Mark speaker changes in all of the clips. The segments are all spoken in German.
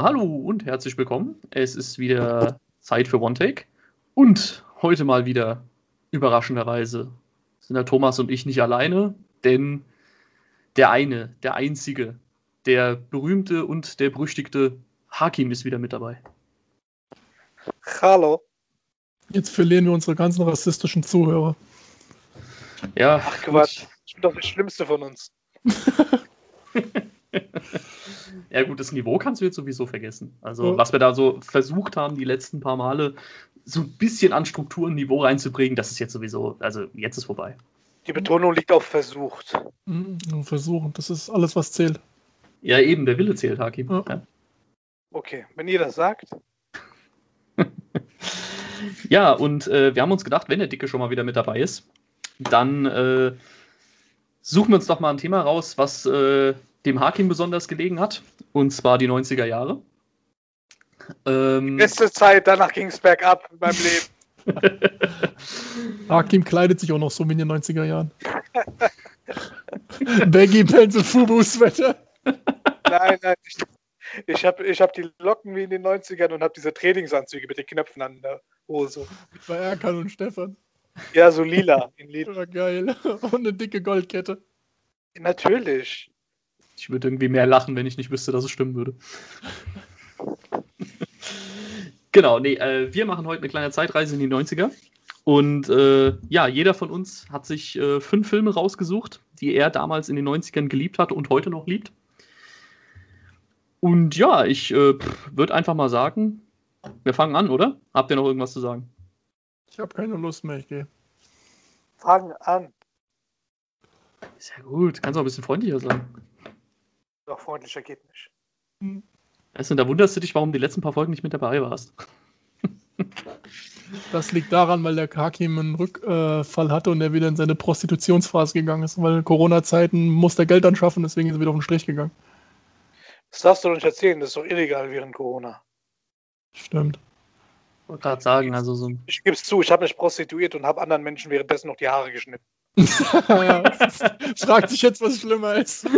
Speaker 1: Ja, hallo und herzlich willkommen. Es ist wieder Zeit für One Take. Und heute mal wieder überraschenderweise sind der Thomas und ich nicht alleine, denn der eine, der einzige, der berühmte und der berüchtigte Hakim ist wieder mit dabei.
Speaker 2: Hallo.
Speaker 3: Jetzt verlieren wir unsere ganzen rassistischen Zuhörer.
Speaker 1: Ja,
Speaker 2: Ach Quatsch. Ich bin doch der Schlimmste von uns.
Speaker 1: ja gut, das Niveau kannst du jetzt sowieso vergessen. Also
Speaker 3: Ja.
Speaker 1: was wir da so versucht haben, die letzten paar Male so ein bisschen an Struktur und Niveau reinzubringen, das ist jetzt sowieso, also jetzt ist vorbei.
Speaker 2: Die Betonung liegt auf versucht.
Speaker 3: Mhm, nur Versuchen, das ist alles, was zählt.
Speaker 1: Ja, eben, der Wille zählt, Hakim.
Speaker 3: Ja.
Speaker 1: Ja.
Speaker 2: Okay, wenn ihr das sagt.
Speaker 1: Ja, und äh, wir haben uns gedacht, wenn der Dicke schon mal wieder mit dabei ist, dann äh, suchen wir uns doch mal ein Thema raus, was äh, dem Hakim besonders gelegen hat. Und zwar die 90er Jahre. Ähm,
Speaker 2: Beste Zeit, danach ging es bergab in meinem Leben.
Speaker 3: Hakim kleidet sich auch noch so wie in den 90er Jahren. Baggy Pants und Fubu-Sweater.
Speaker 2: Nein, nein. Ich, ich habe ich hab die Locken wie in den 90ern und habe diese Trainingsanzüge mit den Knöpfen an der Hose.
Speaker 3: Bei Erkan und Stefan.
Speaker 2: Ja, so lila. In lila.
Speaker 3: Geil. Und eine dicke Goldkette.
Speaker 2: Natürlich.
Speaker 1: Ich würde irgendwie mehr lachen, wenn ich nicht wüsste, dass es stimmen würde. genau, nee, äh, wir machen heute eine kleine Zeitreise in die 90er. Und äh, ja, jeder von uns hat sich äh, fünf Filme rausgesucht, die er damals in den 90ern geliebt hat und heute noch liebt. Und ja, ich äh, würde einfach mal sagen, wir fangen an, oder? Habt ihr noch irgendwas zu sagen?
Speaker 3: Ich habe keine Lust mehr, ich gehe.
Speaker 2: Fang an.
Speaker 1: Sehr gut, kannst auch ein bisschen freundlicher sein.
Speaker 2: Doch, freundlicher geht nicht.
Speaker 1: Weißt du, da wunderst du dich, warum die letzten paar Folgen nicht mit dabei warst.
Speaker 3: Das liegt daran, weil der Hakim einen Rückfall hatte und er wieder in seine Prostitutionsphase gegangen ist. Weil Corona-Zeiten musste er Geld anschaffen, deswegen ist er wieder auf den Strich gegangen.
Speaker 2: Das darfst du doch nicht erzählen, das ist doch illegal während Corona.
Speaker 3: Stimmt.
Speaker 1: Ich wollte gerade sagen, also so
Speaker 2: Ich gebe es zu, ich habe mich prostituiert und habe anderen Menschen währenddessen noch die Haare geschnitten.
Speaker 3: fragt sich jetzt, was schlimmer ist.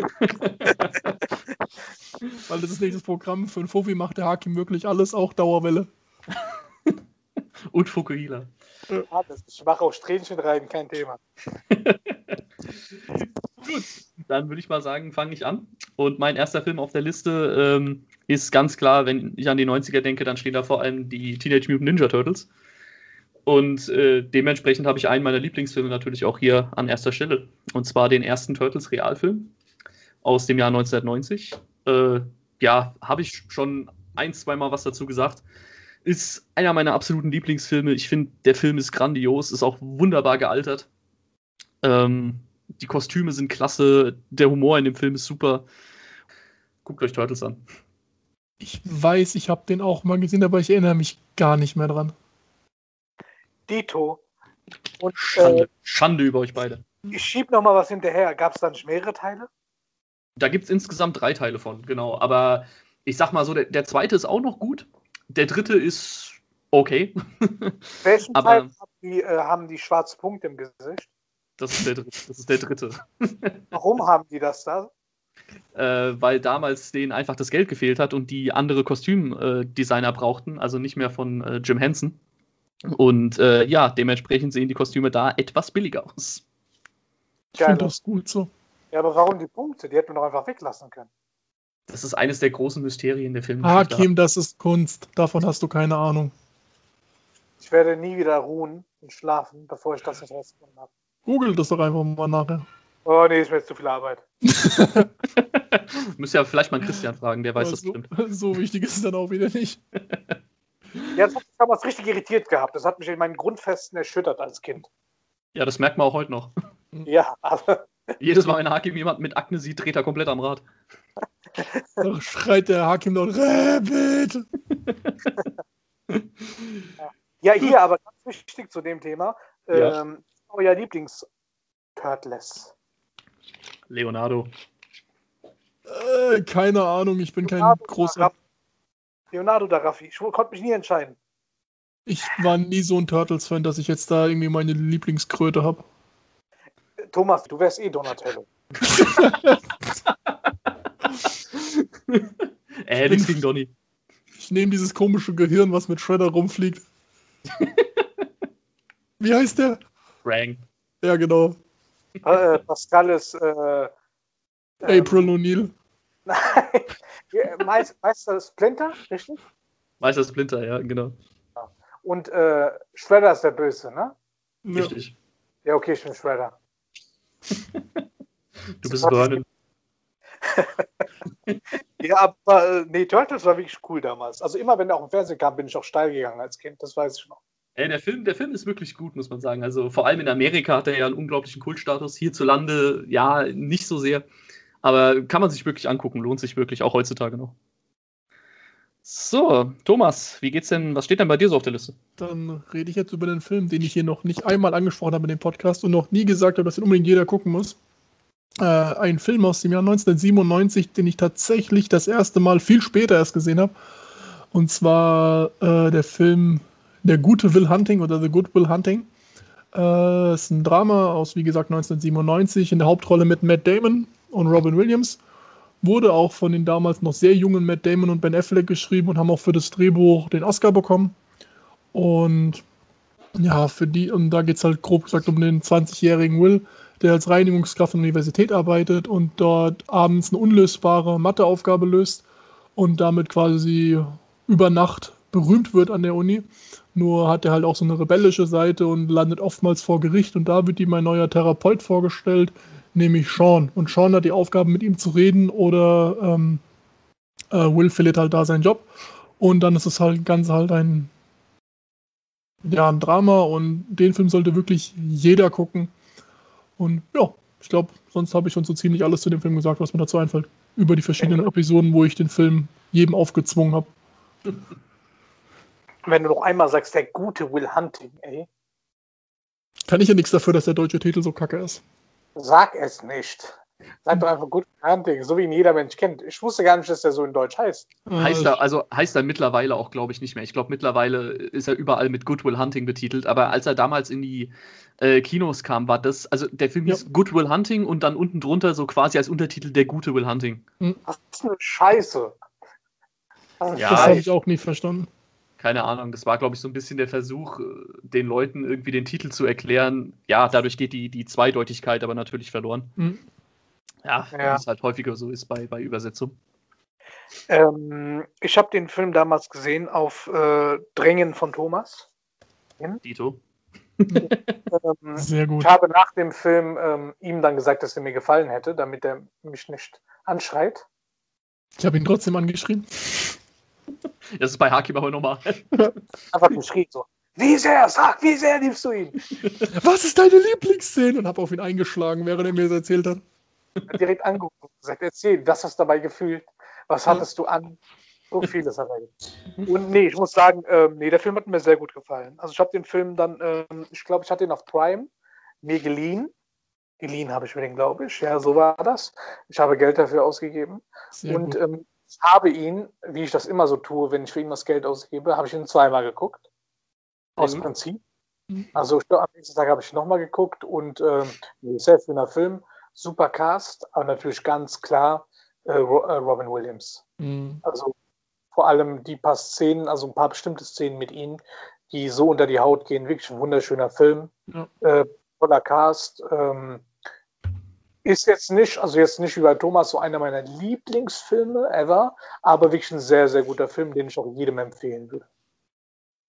Speaker 3: Weil das ist nicht das Programm. Für ein Fofi macht der Hakim wirklich alles, auch Dauerwelle.
Speaker 1: und Fukuhila.
Speaker 2: Ja, das- Ich mache auch Strähnchen rein, kein Thema.
Speaker 1: Gut, dann würde ich mal sagen, fange ich an. Und mein erster Film auf der Liste ähm, ist ganz klar, wenn ich an die 90er denke, dann stehen da vor allem die Teenage Mutant Ninja Turtles. Und äh, dementsprechend habe ich einen meiner Lieblingsfilme natürlich auch hier an erster Stelle. Und zwar den ersten Turtles Realfilm aus dem Jahr 1990. Äh, ja, habe ich schon ein, zweimal was dazu gesagt. Ist einer meiner absoluten Lieblingsfilme. Ich finde, der Film ist grandios, ist auch wunderbar gealtert. Ähm, die Kostüme sind klasse, der Humor in dem Film ist super. Guckt euch Turtles an.
Speaker 3: Ich weiß, ich habe den auch mal gesehen, aber ich erinnere mich gar nicht mehr dran.
Speaker 2: Dito. Und
Speaker 1: Schande, Schande über euch beide.
Speaker 2: äh, ich schieb noch mal was hinterher. Gab es da nicht mehrere Teile?
Speaker 1: Da gibt es insgesamt drei Teile von, genau. Aber ich sag mal so, der, der zweite ist auch noch gut. Der dritte ist okay.
Speaker 2: Welchen
Speaker 1: Aber-
Speaker 2: Teil haben die, äh, haben die schwarze Punkte im Gesicht?
Speaker 1: Das ist der, dritte- das ist der dritte.
Speaker 2: Warum haben die das da?
Speaker 1: Äh, weil damals denen einfach das Geld gefehlt hat und die andere Kostümdesigner brauchten, also nicht mehr von äh, Jim Henson. Und äh, ja, dementsprechend sehen die Kostüme da etwas billiger aus.
Speaker 3: Ich finde das gut so.
Speaker 2: Ja, aber warum die Punkte? Die hätten wir doch einfach weglassen können.
Speaker 1: Das ist eines der großen Mysterien der Filme.
Speaker 3: Hakim, das ist Kunst. Davon hast du keine Ahnung.
Speaker 2: Ich werde nie wieder ruhen und schlafen, bevor ich das nicht rausgefunden habe.
Speaker 3: Google das doch einfach mal nachher.
Speaker 2: Oh nee, ist mir jetzt zu viel Arbeit.
Speaker 1: Müsst ja vielleicht mal Christian fragen, der weiß
Speaker 3: Aber
Speaker 1: das
Speaker 3: so,
Speaker 1: bestimmt.
Speaker 3: so wichtig ist es dann auch wieder nicht.
Speaker 2: Ja, das hat mich damals richtig irritiert gehabt. Das hat mich in meinen Grundfesten erschüttert als Kind.
Speaker 1: Ja, das merkt man auch heute noch.
Speaker 2: Ja, aber
Speaker 1: Jedes Mal, wenn Hakim jemand mit Akne sieht, dreht er komplett am Rad.
Speaker 3: Da schreit der Hakim noch Rabbit.
Speaker 2: ja, hier, aber ganz wichtig zu dem Thema.
Speaker 1: Ja.
Speaker 2: Ähm, euer Lieblings-Turtles.
Speaker 1: Leonardo.
Speaker 3: Äh, keine Ahnung, ich bin kein
Speaker 2: Leonardo
Speaker 3: großer.
Speaker 2: Leonardo da Raffi. Ich konnte mich nie entscheiden.
Speaker 3: Ich war nie so ein Turtles-Fan, dass ich jetzt da irgendwie meine Lieblingskröte habe.
Speaker 2: Thomas, du wärst eh Donatello.
Speaker 1: Äh, nichts gegen Donny.
Speaker 3: Ich nehme dieses komische Gehirn, was mit Shredder rumfliegt. Wie heißt der?
Speaker 1: Rang.
Speaker 3: Ja, genau.
Speaker 2: Äh, Pascal ist. Äh,
Speaker 3: April O'Neil.
Speaker 2: Nein, Meister, Splinter, richtig?
Speaker 1: Meister Splinter, ja, genau.
Speaker 2: Und äh, Shredder ist der Böse, ne?
Speaker 1: Richtig.
Speaker 2: Ja, okay, ich bin Shredder.
Speaker 1: Du bist Vernon.
Speaker 2: Ja, aber äh, nee, Turtles war wirklich cool damals. Also immer, wenn er auch im Fernsehen kam, bin ich auch steil gegangen als Kind, das weiß ich noch.
Speaker 1: Ey, der Film, der Film ist wirklich gut, muss man sagen. Also vor allem in Amerika hat er ja einen unglaublichen Kultstatus. Hierzulande, ja, nicht so sehr. Aber kann man sich wirklich angucken, lohnt sich wirklich, auch heutzutage noch. So, Thomas, wie geht's denn, was steht denn bei dir so auf der Liste?
Speaker 3: Dann rede ich jetzt über den Film, den ich hier noch nicht einmal angesprochen habe in dem Podcast und noch nie gesagt habe, dass den unbedingt jeder gucken muss. Äh, ein Film aus dem Jahr 1997, den ich tatsächlich das erste Mal viel später erst gesehen habe. Und zwar äh, der Film Der gute Will Hunting oder The Good Will Hunting. Äh, ist ein Drama aus, wie gesagt, 1997 in der Hauptrolle mit Matt Damon und Robin Williams. Wurde auch von den damals noch sehr jungen Matt Damon und Ben Affleck geschrieben und haben auch für das Drehbuch den Oscar bekommen. Und ja, für die, und da geht es halt grob gesagt um den 20-jährigen Will, der als Reinigungskraft an der Universität arbeitet und dort abends eine unlösbare Matheaufgabe löst und damit quasi über Nacht berühmt wird an der Uni. Nur hat er halt auch so eine rebellische Seite und landet oftmals vor Gericht und da wird ihm ein neuer Therapeut vorgestellt, nämlich Sean. Und Sean hat die Aufgabe, mit ihm zu reden oder ähm, äh, Will verliert halt da seinen Job. Und dann ist es halt ganz halt ein, ja, ein Drama und den Film sollte wirklich jeder gucken. Und ja, ich glaube, sonst habe ich schon so ziemlich alles zu dem Film gesagt, was mir dazu einfällt. Über die verschiedenen Episoden, wo ich den Film jedem aufgezwungen habe.
Speaker 2: Wenn du noch einmal sagst, der gute Will Hunting, ey,
Speaker 3: Kann ich ja nichts dafür, dass der deutsche Titel so kacke ist.
Speaker 2: Sag es nicht. Sag doch einfach Good Will Hunting, so wie ihn jeder Mensch kennt. Ich wusste gar nicht, dass der so in Deutsch heißt.
Speaker 1: Heißt er, also heißt er mittlerweile auch, glaube ich, nicht mehr. Ich glaube, mittlerweile ist er überall mit Goodwill Hunting betitelt, aber als er damals in die äh, Kinos kam, war das, also der Film
Speaker 3: Ja.
Speaker 1: hieß Goodwill Hunting und dann unten drunter so quasi als Untertitel der gute Will Hunting.
Speaker 2: Was ist eine Scheiße? Ist
Speaker 1: Ja,
Speaker 3: das habe ich auch nie verstanden.
Speaker 1: Keine Ahnung, das war, glaube ich, so ein bisschen der Versuch, äh, den Leuten irgendwie den Titel zu erklären. Ja, dadurch geht die, die Zweideutigkeit aber natürlich verloren.
Speaker 3: Hm.
Speaker 1: Ja,
Speaker 2: Ja.
Speaker 1: wie es halt häufiger so ist bei, bei Übersetzung.
Speaker 2: Ähm, ich habe den Film damals gesehen auf äh, Drängen von Thomas.
Speaker 1: Dito.
Speaker 2: Ähm,
Speaker 3: Sehr gut.
Speaker 2: ich habe nach dem Film ähm, ihm dann gesagt, dass er mir gefallen hätte, damit er mich nicht anschreit.
Speaker 3: Ich habe ihn trotzdem angeschrieben.
Speaker 1: Das ist bei Hakim aber normal.
Speaker 2: Einfach geschrien so. Wie sehr, sag, wie sehr liebst du ihn?
Speaker 3: Was ist deine Lieblingsszene? Und habe auf ihn eingeschlagen, während er mir das erzählt hat.
Speaker 2: Hat direkt angeguckt und gesagt, erzähl, was hast du dabei gefühlt? Was hattest du an? So vieles hat er. Und nee, ich muss sagen, ähm, nee, der Film hat mir sehr gut gefallen. Also ich habe den Film dann, ähm, ich glaube, ich hatte ihn auf Prime mir geliehen. Geliehen habe ich mir den, glaube ich. Ja, so war das. Ich habe Geld dafür ausgegeben.
Speaker 3: Sehr
Speaker 2: und ähm, ich habe ihn, wie ich das immer so tue, wenn ich für ihn das Geld ausgebe, habe ich ihn zweimal geguckt. Aus
Speaker 1: Mhm.
Speaker 2: Prinzip.
Speaker 3: Mhm.
Speaker 2: Also am nächsten Tag habe ich nochmal geguckt und sehr schöner Film, super Cast, aber natürlich ganz klar äh, äh, Robin Williams.
Speaker 3: Mhm.
Speaker 2: Also vor allem die paar Szenen, also ein paar bestimmte Szenen mit ihm, die so unter die Haut gehen, wirklich ein wunderschöner Film.
Speaker 3: Ja.
Speaker 2: Äh, toller Cast. Ähm, ist jetzt nicht, also jetzt nicht wie bei Thomas so einer meiner Lieblingsfilme ever, aber wirklich ein sehr, sehr guter Film, den ich auch jedem empfehlen würde.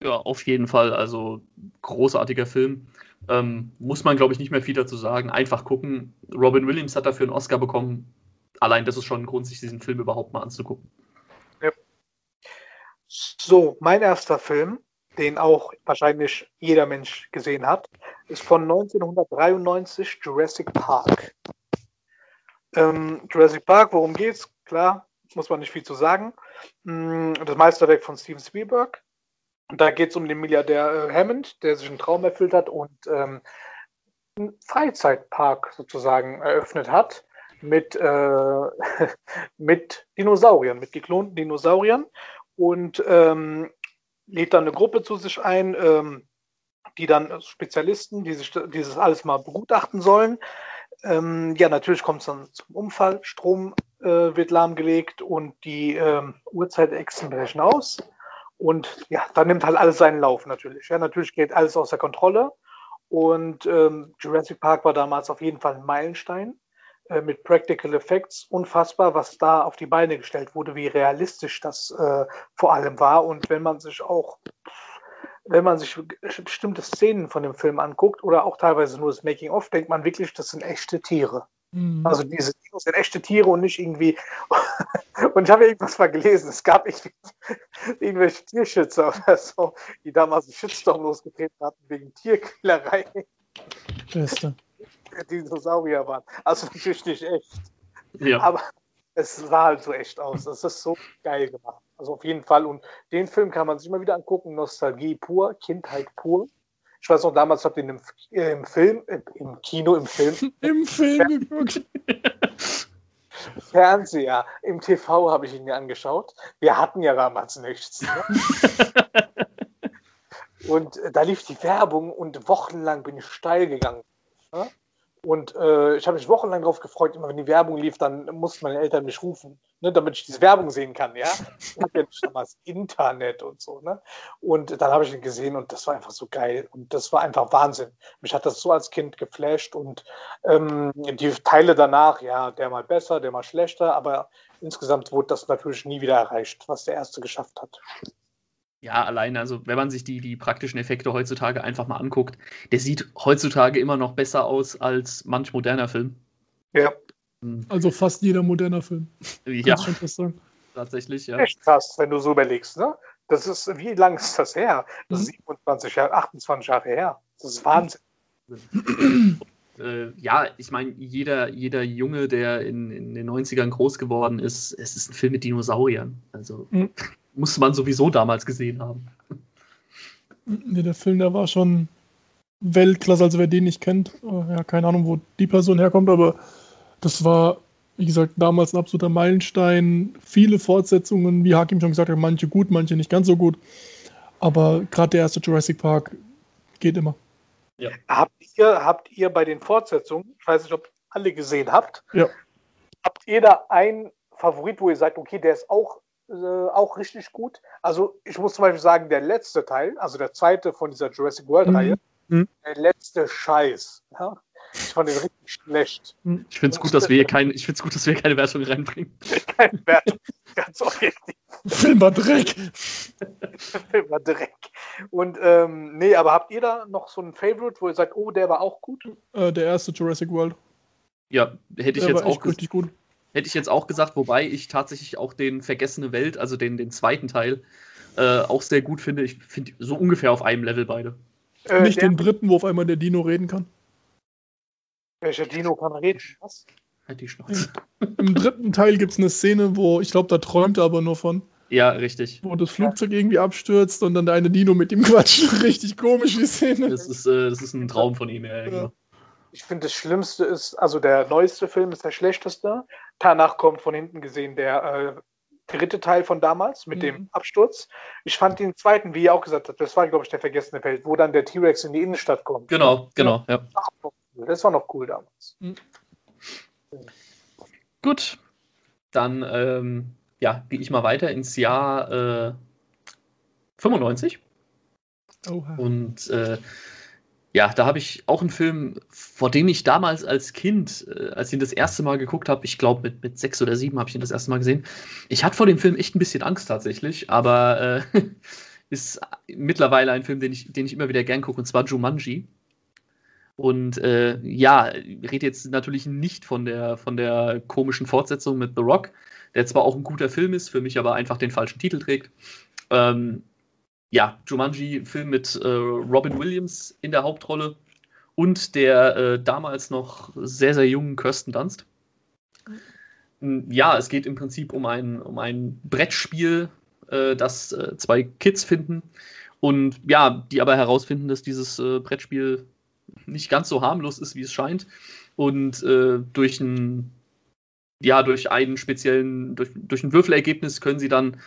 Speaker 1: Ja, auf jeden Fall. Also großartiger Film. Ähm, muss man, glaube ich, nicht mehr viel dazu sagen. Einfach gucken. Robin Williams hat dafür einen Oscar bekommen. Allein das ist schon ein Grund, sich diesen Film überhaupt mal anzugucken.
Speaker 2: So, mein erster Film, den auch wahrscheinlich jeder Mensch gesehen hat, ist von 1993 Jurassic Park. Ähm, Jurassic Park, worum geht's? Klar, muss man nicht viel zu sagen. Mm, Das Meisterwerk von Steven Spielberg. Da geht es um den Milliardär äh, Hammond, der sich einen Traum erfüllt hat und ähm, einen Freizeitpark sozusagen eröffnet hat mit, äh, mit Dinosauriern, mit geklonten Dinosauriern und ähm, lädt dann eine Gruppe zu sich ein, ähm, die dann Spezialisten, die sich dieses alles mal begutachten sollen. Ähm, ja, natürlich kommt es dann zum Unfall, Strom äh, wird lahmgelegt und die ähm, Uhrzeitechsen brechen aus. Und ja, dann nimmt halt alles seinen Lauf natürlich. Ja, natürlich geht alles außer Kontrolle. Und ähm, Jurassic Park war damals auf jeden Fall ein Meilenstein äh, mit Practical Effects. Unfassbar, was da auf die Beine gestellt wurde, wie realistisch das äh, vor allem war. Und wenn man sich auch, wenn man sich bestimmte Szenen von dem Film anguckt oder auch teilweise nur das Making-of, denkt man wirklich, das sind echte Tiere. Mhm. Also diese Dinos sind echte Tiere und nicht irgendwie. und ich habe irgendwas mal gelesen. Es gab irgendwelche Tierschützer oder so, die damals einen Shitstorm losgetreten hatten wegen Tierquälerei.
Speaker 3: Beste.
Speaker 2: Dinosaurier waren. Also natürlich nicht echt.
Speaker 1: Ja.
Speaker 2: Aber es sah halt so echt aus. Das ist so geil gemacht. Also auf jeden Fall. Und den Film kann man sich immer wieder angucken. Nostalgie pur, Kindheit pur. Ich weiß noch, damals habt ihr im, äh, im Film, äh, im Kino, im Film.
Speaker 3: Im Film geguckt.
Speaker 2: Fernseher, im TV habe ich ihn mir angeschaut. Wir hatten ja damals nichts. Ne? und äh, da lief die Werbung und wochenlang bin ich steil gegangen. Ne? Und äh, ich habe mich wochenlang darauf gefreut, immer wenn die Werbung lief, dann mussten meine Eltern mich rufen, ne, damit ich diese Werbung sehen kann. Ja, ich hatte ja damals Internet und so. Ne? Und dann habe ich ihn gesehen und das war einfach so geil. Und das war einfach Wahnsinn. Mich hat das so als Kind geflasht und ähm, die Teile danach, ja, der mal besser, der mal schlechter, aber insgesamt wurde das natürlich nie wieder erreicht, was der erste geschafft hat.
Speaker 1: Ja, allein, also wenn man sich die, die praktischen Effekte heutzutage einfach mal anguckt, der sieht heutzutage immer noch besser aus als manch moderner Film.
Speaker 2: Ja.
Speaker 3: Hm. Also fast jeder moderner Film.
Speaker 1: Ja. Schon fast sagen. Tatsächlich, ja.
Speaker 2: Echt krass, wenn du so überlegst, ne? Das ist, wie lang ist das her? Das ist 27 Jahre, 28 Jahre her. Das ist Wahnsinn.
Speaker 1: äh, ja, ich meine, jeder, jeder Junge, der in, in den 90ern groß geworden ist, es ist ein Film mit Dinosauriern. Also. Mhm musste man sowieso damals gesehen haben.
Speaker 3: Nee, der Film, der war schon Weltklasse, also wer den nicht kennt, äh, ja, keine Ahnung, wo die Person herkommt, aber das war, wie gesagt, damals ein absoluter Meilenstein. Viele Fortsetzungen, wie Hakim schon gesagt hat, manche gut, manche nicht ganz so gut. Aber gerade der erste Jurassic Park geht immer.
Speaker 2: Ja. Habt, ihr, habt ihr bei den Fortsetzungen, ich weiß nicht, ob ihr alle gesehen habt,
Speaker 3: ja.
Speaker 2: habt ihr da einen Favorit, wo ihr sagt, okay, der ist auch äh, auch richtig gut. Also ich muss zum Beispiel sagen, der letzte Teil, also der zweite von dieser Jurassic World-Reihe, mhm. mhm. der letzte Scheiß. Ja? Ich fand den richtig schlecht.
Speaker 1: Mhm. Ich finde es gut, dass wir hier kein, ich find's gut, dass wir keine Wertung reinbringen.
Speaker 2: Keine Wertung, ganz objektiv.
Speaker 3: Film war Dreck.
Speaker 2: Film war Dreck. Und ähm, nee, aber habt ihr da noch so einen Favorite, wo ihr sagt, oh, der war auch gut?
Speaker 3: Äh, der erste Jurassic World.
Speaker 1: Ja, hätte ich der jetzt auch
Speaker 3: richtig gut.
Speaker 1: Hätte ich jetzt auch gesagt, wobei ich tatsächlich auch den Vergessene Welt, also den, den zweiten Teil, äh, auch sehr gut finde. Ich finde so ungefähr auf einem Level beide.
Speaker 3: Äh, Nicht den dritten, wo auf einmal der Dino reden kann.
Speaker 2: Welcher Dino kann reden? Was?
Speaker 1: Halt die Schnauze.
Speaker 3: Im dritten Teil gibt es eine Szene, wo ich glaube, da träumt er aber nur von.
Speaker 1: Ja, richtig.
Speaker 3: Wo das Flugzeug irgendwie abstürzt und dann der eine Dino mit ihm quatscht. Richtig komisch, die Szene.
Speaker 1: Das ist, äh, das ist ein Traum von ihm, ja, ja. Genau.
Speaker 2: Ich finde, das Schlimmste ist, also der neueste Film ist der schlechteste. Danach kommt von hinten gesehen der äh, dritte Teil von damals mit mhm. dem Absturz. Ich fand den zweiten, wie ihr auch gesagt habt, das war, glaube ich, der vergessene Feld, wo dann der T-Rex in die Innenstadt kommt.
Speaker 1: Genau, genau, ja.
Speaker 2: Das war noch cool damals.
Speaker 1: Mhm. Gut, dann ähm, ja, gehe ich mal weiter ins Jahr äh, 95. Oha. Und äh, ja, da habe ich auch einen Film, vor dem ich damals als Kind, äh, als ich ihn das erste Mal geguckt habe, ich glaube mit, mit sechs oder sieben habe ich ihn das erste Mal gesehen. Ich hatte vor dem Film echt ein bisschen Angst tatsächlich, aber äh, ist mittlerweile ein Film, den ich, den ich immer wieder gern gucke, und zwar Jumanji. Und äh, ja, ich rede jetzt natürlich nicht von der, von der komischen Fortsetzung mit The Rock, der zwar auch ein guter Film ist, für mich aber einfach den falschen Titel trägt. Ähm, ja, Jumanji-Film mit äh, Robin Williams in der Hauptrolle und der äh, damals noch sehr, sehr jungen Kirsten Dunst. Mhm. Ja, es geht im Prinzip um ein, um ein Brettspiel, äh, das äh, zwei Kids finden und ja, die aber herausfinden, dass dieses äh, Brettspiel nicht ganz so harmlos ist, wie es scheint und äh, durch ein ja, durch einen speziellen, durch, durch ein Würfelergebnis können sie dann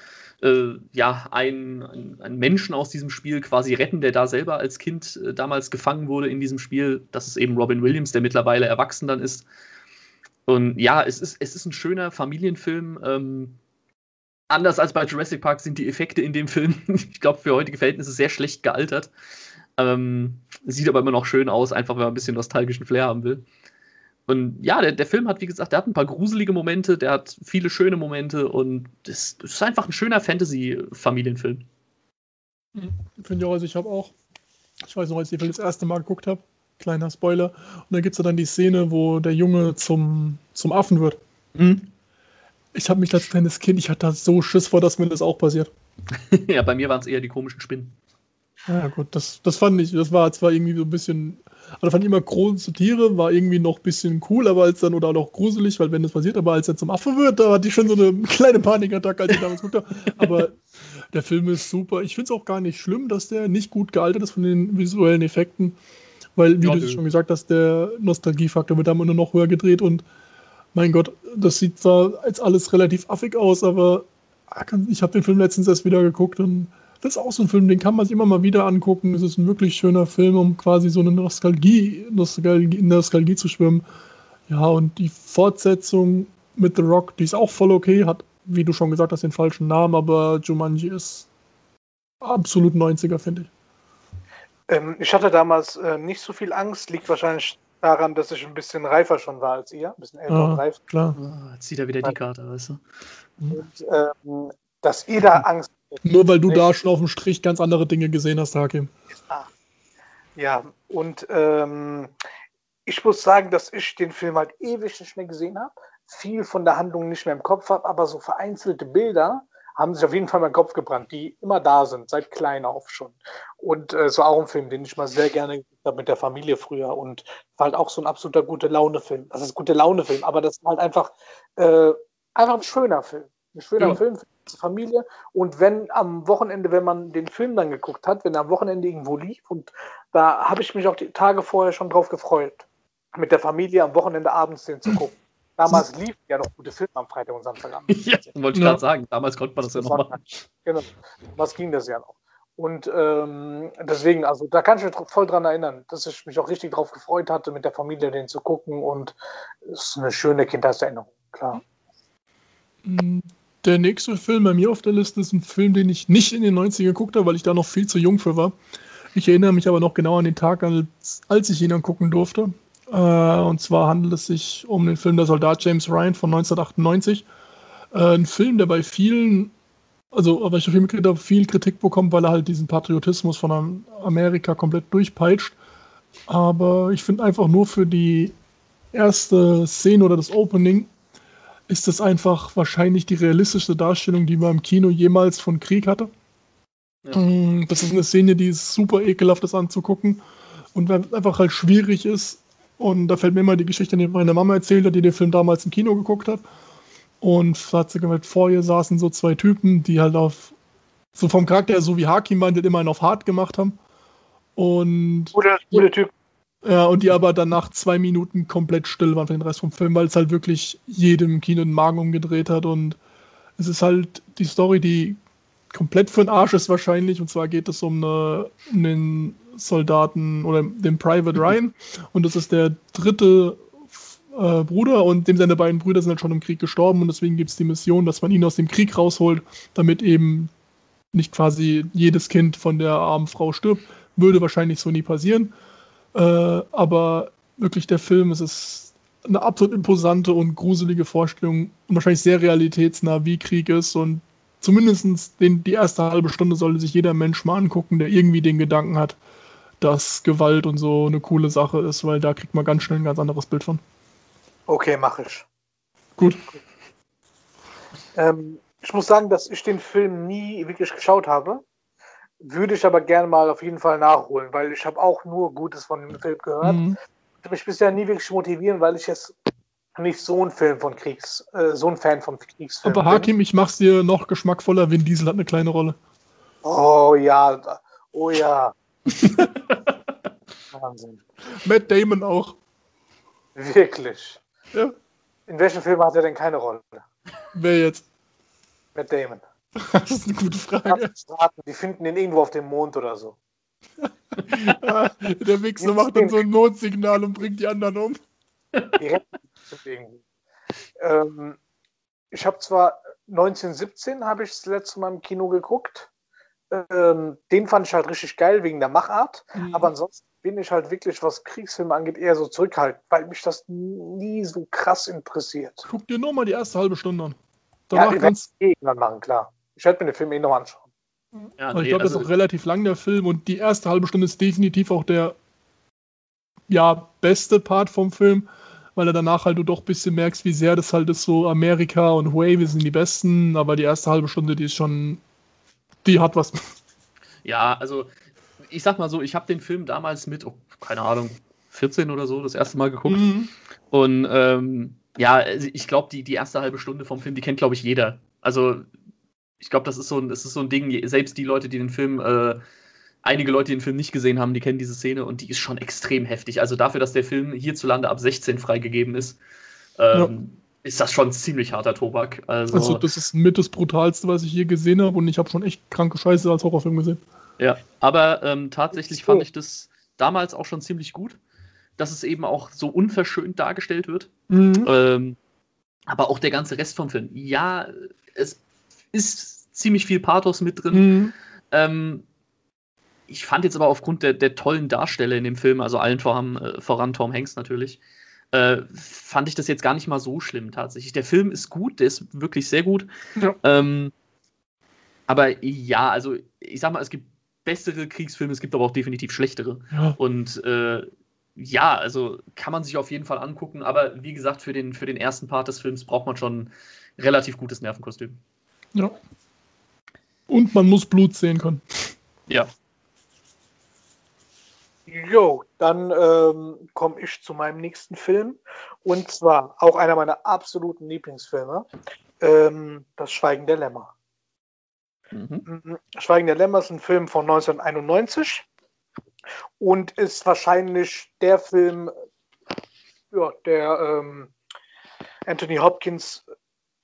Speaker 1: äh, ja, einen, einen Menschen aus diesem Spiel quasi retten, der da selber als Kind äh, damals gefangen wurde in diesem Spiel. Das ist eben Robin Williams, der mittlerweile erwachsen dann ist. Und ja, es ist, es ist ein schöner Familienfilm. Ähm, anders als bei Jurassic Park sind die Effekte in dem Film, ich glaube, für heutige Verhältnisse sehr schlecht gealtert. Ähm, sieht aber immer noch schön aus, einfach wenn man ein bisschen nostalgischen Flair haben will. Und ja, der, der Film hat, wie gesagt, der hat ein paar gruselige Momente, der hat viele schöne Momente und das ist einfach ein schöner Fantasy-Familienfilm.
Speaker 3: Finde ich auch, also ich habe auch, ich weiß noch, als ich den Film das erste Mal geguckt habe, kleiner Spoiler, und da gibt es ja dann die Szene, wo der Junge zum, zum Affen wird. Mhm. Ich habe mich als kleines Kind, ich hatte da so Schiss vor, dass mir das auch passiert.
Speaker 1: ja, bei mir waren es eher die komischen Spinnen.
Speaker 3: Ja, gut, das, das fand ich, das war zwar irgendwie so ein bisschen, also fand ich immer große Tiere, war irgendwie noch ein bisschen cool, aber als dann, oder auch noch gruselig, weil wenn das passiert, aber als er zum Affe wird, da hatte ich schon so eine kleine Panikattacke, als ich damals guckte. Aber der Film ist super. Ich finde es auch gar nicht schlimm, dass der nicht gut gealtert ist von den visuellen Effekten, weil, wie ja, du schon gesagt hast, der Nostalgiefaktor wird da immer nur noch höher gedreht und mein Gott, das sieht zwar als alles relativ affig aus, aber ich habe den Film letztens erst wieder geguckt und das ist auch so ein Film, den kann man sich immer mal wieder angucken. Es ist ein wirklich schöner Film, um quasi so eine Nostalgie, Nostalgie, in Nostalgie zu schwimmen. Ja, und die Fortsetzung mit The Rock, die ist auch voll okay, hat, wie du schon gesagt hast, den falschen Namen, aber Jumanji ist absolut 90er, finde ich.
Speaker 2: Ähm, ich hatte damals äh, nicht so viel Angst, liegt wahrscheinlich daran, dass ich ein bisschen reifer schon war als ihr, ein bisschen älter
Speaker 3: und reif. Klar.
Speaker 1: Ah, jetzt zieht er wieder die Karte, weißt du.
Speaker 2: Und, ähm, dass ihr da Angst
Speaker 3: nur weil du da schon auf dem Strich ganz andere Dinge gesehen hast, Hakim.
Speaker 2: Ja, und ähm, ich muss sagen, dass ich den Film halt ewig nicht mehr gesehen habe, viel von der Handlung nicht mehr im Kopf habe, aber so vereinzelte Bilder haben sich auf jeden Fall in meinen Kopf gebrannt, die immer da sind, seit klein auf schon. Und äh, es war auch ein Film, den ich mal sehr gerne habe mit der Familie früher und war halt auch so ein absoluter gute Laune-Film. Das ist gute Laune-Film, aber das war halt einfach, äh, einfach ein schöner Film. Ein schöner ja. Film für die Familie. Und wenn am Wochenende, wenn man den Film dann geguckt hat, wenn er am Wochenende irgendwo lief, und da habe ich mich auch die Tage vorher schon drauf gefreut, mit der Familie am Wochenende abends den zu gucken. Damals lief ja noch gute Filme am Freitag und Samstagabend.
Speaker 1: ja, wollte ich ja. gerade sagen. Damals konnte man das ja noch machen.
Speaker 2: Genau. Was ging das ja noch? Und ähm, deswegen, also da kann ich mich voll dran erinnern, dass ich mich auch richtig drauf gefreut hatte, mit der Familie den zu gucken. Und es ist eine schöne Kindheitserinnerung, klar.
Speaker 3: Der nächste Film bei mir auf der Liste ist ein Film, den ich nicht in den 90ern geguckt habe, weil ich da noch viel zu jung für war. Ich erinnere mich aber noch genau an den Tag, als, als ich ihn dann gucken durfte. Äh, und zwar handelt es sich um den Film Der Soldat James Ryan von 1998. Äh, ein Film, der bei vielen, also weil ich auf jeden Fall viel Kritik bekommt, weil er halt diesen Patriotismus von Amerika komplett durchpeitscht. Aber ich finde einfach nur für die erste Szene oder das Opening ist das einfach wahrscheinlich die realistischste Darstellung, die man im Kino jemals von Krieg hatte. Ja. Mm, das ist eine Szene, die ist super ekelhaft ist anzugucken und einfach halt schwierig ist. Und da fällt mir immer die Geschichte, die meine Mama erzählt hat, die den Film damals im Kino geguckt hat. Und hat sie gesagt, vor ihr saßen so zwei Typen, die halt auf, so vom Charakter her, so wie Hakim meinte, immer einen auf hart gemacht haben. Und.
Speaker 2: Guter, guter Typ.
Speaker 3: Ja, und die aber dann nach zwei Minuten komplett still waren für den Rest vom Film, weil es halt wirklich jedem Kino den Magen umgedreht hat. Und es ist halt die Story, die komplett für den Arsch ist wahrscheinlich. Und zwar geht es um, eine, um den Soldaten oder den Private Ryan. Und das ist der dritte äh, Bruder und dem seine beiden Brüder sind halt schon im Krieg gestorben. Und deswegen gibt es die Mission, dass man ihn aus dem Krieg rausholt, damit eben nicht quasi jedes Kind von der armen Frau stirbt. Würde wahrscheinlich so nie passieren. Äh, aber wirklich der Film, es ist eine absolut imposante und gruselige Vorstellung und wahrscheinlich sehr realitätsnah, wie Krieg ist. Und zumindest den, die erste halbe Stunde sollte sich jeder Mensch mal angucken, der irgendwie den Gedanken hat, dass Gewalt und so eine coole Sache ist, weil da kriegt man ganz schnell ein ganz anderes Bild von.
Speaker 2: Okay, mach ich.
Speaker 3: Gut.
Speaker 2: Ähm, ich muss sagen, dass ich den Film nie wirklich geschaut habe. Würde ich aber gerne mal auf jeden Fall nachholen, weil ich habe auch nur Gutes von dem Film gehört. Mhm. mich bisher nie wirklich motivieren, weil ich jetzt nicht so ein Film von Kriegs, äh, so ein Fan von Kriegsfilmen
Speaker 3: Aber Hakim, bin. ich mach's dir noch geschmackvoller, Vin Diesel hat eine kleine Rolle.
Speaker 2: Oh ja, oh ja.
Speaker 3: Wahnsinn. Matt Damon auch.
Speaker 2: Wirklich?
Speaker 3: Ja.
Speaker 2: In welchem Film hat er denn keine Rolle?
Speaker 3: Wer jetzt?
Speaker 2: Matt Damon.
Speaker 3: Das ist eine gute Frage.
Speaker 2: Die finden ihn irgendwo auf dem Mond oder so.
Speaker 3: Der Wichser macht dann so ein Notsignal und bringt die anderen um.
Speaker 2: Ähm, ich habe zwar 1917 habe ich das letzte Mal im Kino geguckt. Ähm, den fand ich halt richtig geil wegen der Machart. Mhm. Aber ansonsten bin ich halt wirklich, was Kriegsfilme angeht, eher so zurückhaltend, weil mich das nie so krass interessiert.
Speaker 3: Guck dir nur mal die erste halbe Stunde an.
Speaker 2: Danach ja, kannst du eh irgendwann machen, klar. Ich werde mir den Film eh noch anschauen.
Speaker 3: Ja, nee, ich glaube, also, das ist auch relativ lang, der Film. Und die erste halbe Stunde ist definitiv auch der ja, beste Part vom Film, weil er danach halt du doch ein bisschen merkst, wie sehr das halt ist so Amerika und Huey, wir sind die Besten. Aber die erste halbe Stunde, die ist schon, die hat was.
Speaker 1: Ja, also ich sag mal so, ich habe den Film damals mit, oh, keine Ahnung, 14 oder so das erste Mal geguckt. Mhm. Und ähm, ja, also ich glaube, die, die erste halbe Stunde vom Film, die kennt, glaube ich, jeder. Also ich glaube, das ist so ein, das ist so ein Ding, selbst die Leute, die den Film, äh, einige Leute, die den Film nicht gesehen haben, die kennen diese Szene und die ist schon extrem heftig. Also dafür, dass der Film hierzulande ab 16 freigegeben ist, ähm, ja. ist das schon ziemlich harter Tobak. Also,
Speaker 3: also, das ist mit das Brutalste, was ich je gesehen habe und ich habe schon echt kranke Scheiße als Horrorfilm gesehen.
Speaker 1: Ja, aber ähm, tatsächlich fand ich das damals auch schon ziemlich gut, dass es eben auch so unverschönt dargestellt wird. Mhm. Ähm, aber auch der ganze Rest vom Film. Ja, es ist ziemlich viel Pathos mit drin. Mhm. Ähm, ich fand jetzt aber aufgrund der, der, tollen Darsteller in dem Film, also allen voran, äh, voran Tom Hanks natürlich, äh, fand ich das jetzt gar nicht mal so schlimm tatsächlich. Der Film ist gut, der ist wirklich sehr gut. Ja. Ähm, aber ja, also ich sag mal, es gibt bessere Kriegsfilme, es gibt aber auch definitiv schlechtere. Ja. Und äh, ja, also kann man sich auf jeden Fall angucken, aber wie gesagt, für den, für den ersten Part des Films braucht man schon relativ gutes Nervenkostüm.
Speaker 3: Ja. Und man muss Blut sehen können.
Speaker 1: Ja.
Speaker 2: Jo, dann ähm, komme ich zu meinem nächsten Film. Und zwar auch einer meiner absoluten Lieblingsfilme: ähm, Das Schweigen der Lämmer. Mhm. mhm. Schweigen der Lämmer ist ein Film von 1991 und ist wahrscheinlich der Film, ja, der ähm, Anthony Hopkins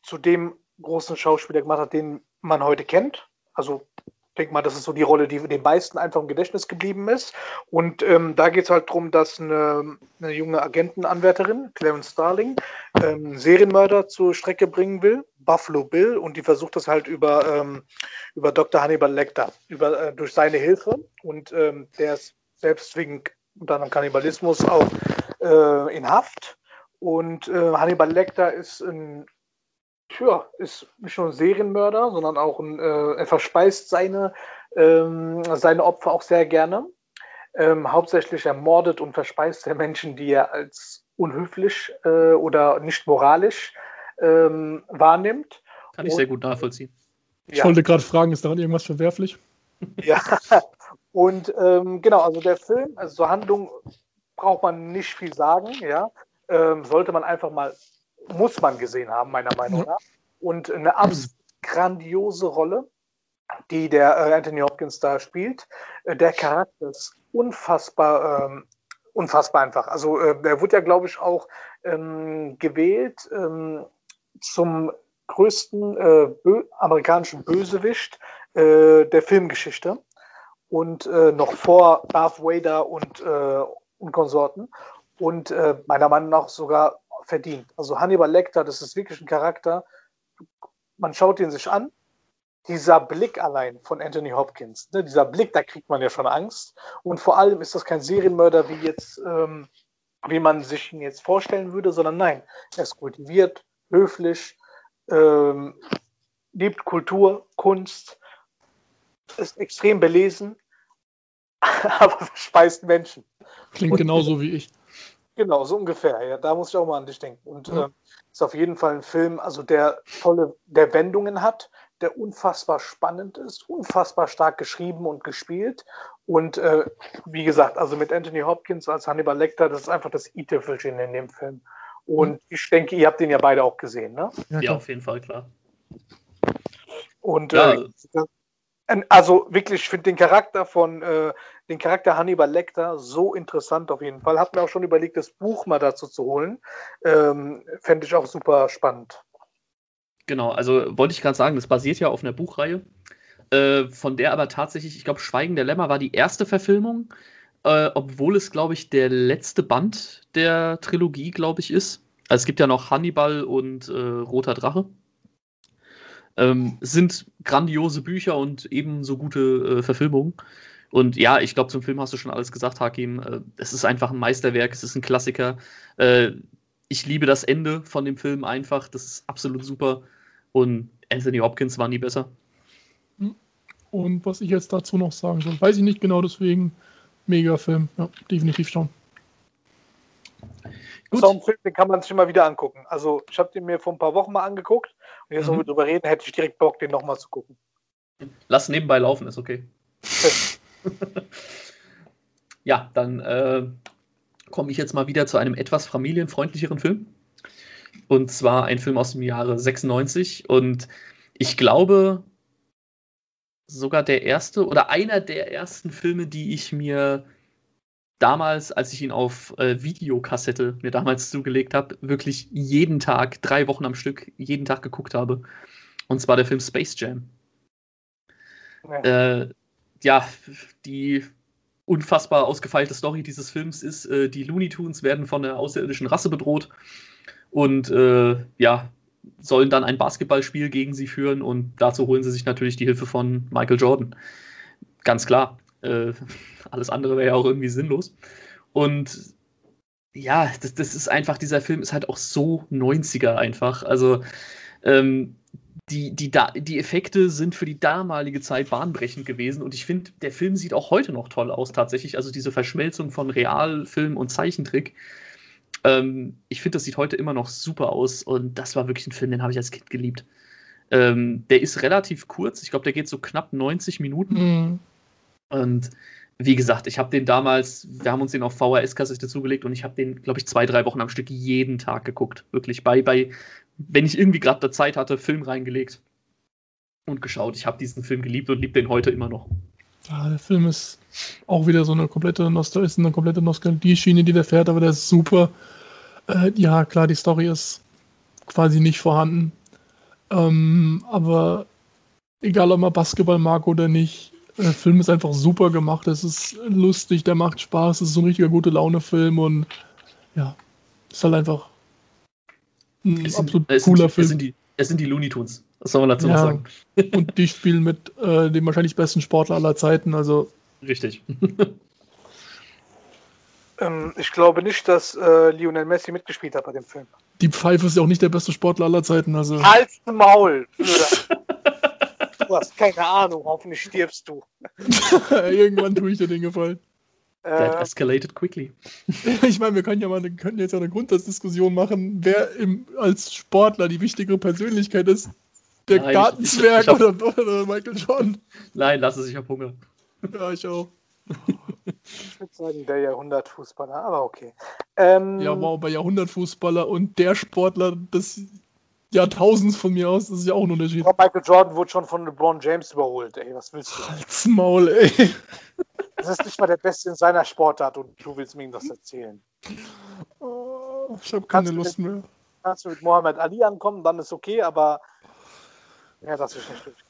Speaker 2: zu dem großen Schauspieler gemacht hat, den man heute kennt. Also ich denke mal, das ist so die Rolle, die den meisten einfach im Gedächtnis geblieben ist. Und ähm, da geht es halt darum, dass eine, eine, junge Agentenanwärterin, Clarence Starling, ähm, Serienmörder zur Strecke bringen will, Buffalo Bill, und die versucht das halt über, ähm, über Dr. Hannibal Lecter, über, äh, durch seine Hilfe. Und ähm, der ist selbst wegen unter anderem Kannibalismus auch äh, in Haft. Und äh, Hannibal Lecter ist ein ja, ist nicht nur ein Serienmörder, sondern auch ein, äh, er verspeist seine, ähm, seine Opfer auch sehr gerne. Ähm, hauptsächlich ermordet und verspeist er Menschen, die er als unhöflich äh, oder nicht moralisch ähm, wahrnimmt.
Speaker 1: Kann ich und, sehr gut nachvollziehen.
Speaker 3: Ich ja. wollte gerade fragen, ist daran irgendwas verwerflich?
Speaker 2: Ja, und ähm, genau, also der Film, also zur Handlung braucht man nicht viel sagen, ja. Ähm, sollte man einfach mal muss man gesehen haben, meiner Meinung nach. Und eine absolut grandiose Rolle, die der äh, Anthony Hopkins da spielt. Äh, der Charakter ist unfassbar, ähm, unfassbar einfach. Also äh, er wurde ja, glaube ich, auch ähm, gewählt ähm, zum größten äh, bö amerikanischen Bösewicht äh, der Filmgeschichte. Und äh, noch vor Darth Vader und, und Konsorten. Und meiner Meinung nach sogar verdient. Also Hannibal Lecter, das ist wirklich ein Charakter. Man schaut ihn sich an. Dieser Blick allein von Anthony Hopkins, ne, dieser Blick, da kriegt man ja schon Angst. Und vor allem ist das kein Serienmörder, wie jetzt, ähm, wie man sich ihn jetzt vorstellen würde, sondern nein, er ist kultiviert, höflich, ähm, liebt Kultur, Kunst, ist extrem belesen, aber verspeist Menschen.
Speaker 3: Klingt genauso wie ich.
Speaker 2: Genau, so ungefähr. Ja, da muss ich auch mal an dich denken. Und mhm. äh, ist auf jeden Fall ein Film, also der tolle, der Wendungen hat, der unfassbar spannend ist, unfassbar stark geschrieben und gespielt. Und äh, wie gesagt, also mit Anthony Hopkins als Hannibal Lecter, das ist einfach das i-Tüpfelchen in dem Film. Und mhm. ich denke, ihr habt den ja beide auch gesehen, ne?
Speaker 1: Ja, ja auf jeden Fall, klar.
Speaker 2: Und ja. äh, also wirklich, ich finde den Charakter von äh, den Charakter Hannibal Lecter so interessant auf jeden Fall. Hat mir auch schon überlegt, das Buch mal dazu zu holen. Ähm, Fände ich auch super spannend.
Speaker 1: Genau, also wollte ich gerade sagen, das basiert ja auf einer Buchreihe, äh, von der aber tatsächlich, ich glaube, Schweigen der Lämmer war die erste Verfilmung, äh, obwohl es, glaube ich, der letzte Band der Trilogie, glaube ich, ist. Also es gibt ja noch Hannibal und äh, Roter Drache. Ähm, sind grandiose Bücher und ebenso gute äh, Verfilmungen. Und ja, ich glaube, zum Film hast du schon alles gesagt, Hakim. Äh, es ist einfach ein Meisterwerk, es ist ein Klassiker. Äh, ich liebe das Ende von dem Film einfach, das ist absolut super. Und Anthony Hopkins war nie besser.
Speaker 3: Und was ich jetzt dazu noch sagen soll, weiß ich nicht genau, deswegen mega Film. Ja, definitiv schon.
Speaker 2: Gut. So ein Film, den kann man sich immer wieder angucken. Also ich habe den mir vor ein paar Wochen mal angeguckt und jetzt, mhm. wo wir drüber reden, hätte ich direkt Bock, den nochmal zu gucken.
Speaker 1: Lass nebenbei laufen, ist okay. ja, dann äh, komme ich jetzt mal wieder zu einem etwas familienfreundlicheren Film. Und zwar ein Film aus dem Jahre 96. Und ich glaube, sogar der erste oder einer der ersten Filme, die ich mir damals, als ich ihn auf äh, Videokassette mir damals zugelegt habe, wirklich jeden Tag, drei Wochen am Stück, jeden Tag geguckt habe. Und zwar der Film Space Jam. Ja, äh, ja die unfassbar ausgefeilte Story dieses Films ist, äh, die Looney Tunes werden von einer außerirdischen Rasse bedroht und äh, ja, sollen dann ein Basketballspiel gegen sie führen und dazu holen sie sich natürlich die Hilfe von Michael Jordan. Ganz klar. Äh, alles andere wäre ja auch irgendwie sinnlos. Und ja, das, das ist einfach, dieser Film ist halt auch so 90er einfach. Also ähm, die, die, die Effekte sind für die damalige Zeit bahnbrechend gewesen und ich finde, der Film sieht auch heute noch toll aus tatsächlich. Also diese Verschmelzung von Realfilm und Zeichentrick. Ähm, ich finde, das sieht heute immer noch super aus und das war wirklich ein Film, den habe ich als Kind geliebt. Ähm, der ist relativ kurz, ich glaube, der geht so knapp 90 Minuten. Mhm. Und wie gesagt, ich habe den damals, wir haben uns den auf VHS-Kassette zugelegt und ich habe den, glaube ich, zwei, drei Wochen am Stück jeden Tag geguckt. Wirklich bei, bei wenn ich irgendwie gerade Zeit hatte, Film reingelegt und geschaut. Ich habe diesen Film geliebt und liebe den heute immer noch.
Speaker 3: Ja, der Film ist auch wieder so eine komplette ist eine komplette Nostalgie-Schiene, die der fährt, aber der ist super. Äh, ja, klar, die Story ist quasi nicht vorhanden. Ähm, aber egal, ob man Basketball mag oder nicht, der Film ist einfach super gemacht. Es ist lustig, der macht Spaß. Es ist so ein richtiger gute Laune-Film und ja, ist halt einfach
Speaker 1: ein es absolut sind, cooler es sind, Film. Es sind, die, es sind die Looney Tunes. Was soll man dazu ja, noch sagen?
Speaker 3: und die spielen mit äh, dem wahrscheinlich besten Sportler aller Zeiten. Also
Speaker 1: Richtig.
Speaker 2: ähm, ich glaube nicht, dass äh, Lionel Messi mitgespielt hat bei dem Film.
Speaker 3: Die Pfeife ist ja auch nicht der beste Sportler aller Zeiten. Also.
Speaker 2: Hals Maul! du hast keine Ahnung, hoffentlich stirbst du.
Speaker 3: Irgendwann tue ich dir den Gefallen.
Speaker 1: That äh, escalated quickly.
Speaker 3: ich meine, wir können ja mal können jetzt ja eine Grundsatzdiskussion machen, wer im, als Sportler die wichtigere Persönlichkeit ist. Der Nein, Gartenzwerg hab... oder, oder, Michael Jordan.
Speaker 1: Nein, lass es, ich hab Hunger.
Speaker 3: Ja, ich auch.
Speaker 2: Ich würde sagen, der Jahrhundertfußballer, aber okay. Ähm,
Speaker 3: ja, wow, bei Jahrhundertfußballer und der Sportler des Jahrtausends von mir aus, das ist ja auch ein Unterschied.
Speaker 2: Michael Jordan wurde schon von LeBron James überholt, ey, was willst du?
Speaker 3: Halt's Maul, ey.
Speaker 2: Das ist nicht mal der Beste in seiner Sportart und du willst mir das erzählen.
Speaker 3: Oh, ich habe keine Lust mit, mehr.
Speaker 2: Kannst du mit Mohammed Ali ankommen, dann ist okay, aber ja, das ist nicht richtig.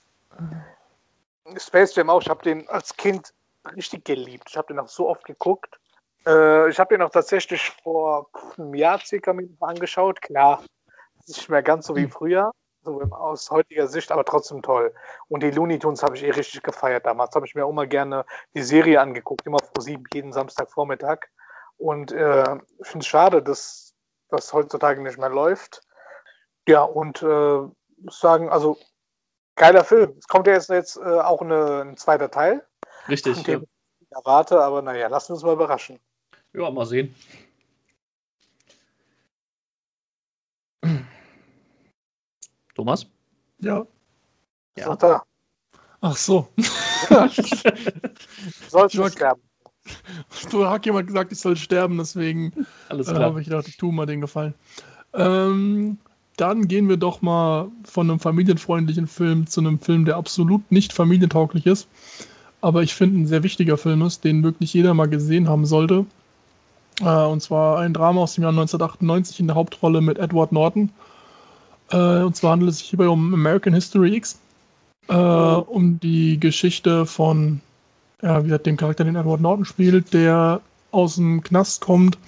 Speaker 2: Space Jam auch, ich habe den als Kind richtig geliebt. Ich habe den auch so oft geguckt. Äh, ich habe den auch tatsächlich vor einem Jahr circa angeschaut. Klar, nicht mehr ganz so wie hm. früher, so aus heutiger Sicht, aber trotzdem toll. Und die Looney Tunes habe ich eh richtig gefeiert damals. Habe ich mir auch mal gerne die Serie angeguckt, immer vor sieben, jeden Samstagvormittag. Und äh, ich finde es schade, dass das heutzutage nicht mehr läuft. Ja, und äh, muss sagen, also geiler Film. Es kommt ja jetzt, jetzt äh, auch eine, ein zweiter Teil.
Speaker 1: Richtig.
Speaker 2: Den ich erwarte, aber naja, lassen wir uns mal überraschen.
Speaker 1: Ja, mal sehen. Thomas?
Speaker 3: Ja.
Speaker 2: Ja. da.
Speaker 3: Ach so.
Speaker 2: Sollst du sterben.
Speaker 3: Du hat jemand gesagt, ich soll sterben, deswegen äh, habe ich gedacht, ich tue mal den Gefallen. Ähm, dann gehen wir doch mal von einem familienfreundlichen Film zu einem Film, der absolut nicht familientauglich ist, aber ich finde ein sehr wichtiger Film ist, den wirklich jeder mal gesehen haben sollte. Äh, und zwar ein Drama aus dem Jahr 1998 in der Hauptrolle mit Edward Norton. Äh, und zwar handelt es sich hierbei um American History X, äh, um die Geschichte von, ja, wie gesagt, dem Charakter, den Edward Norton spielt, der aus dem Knast kommt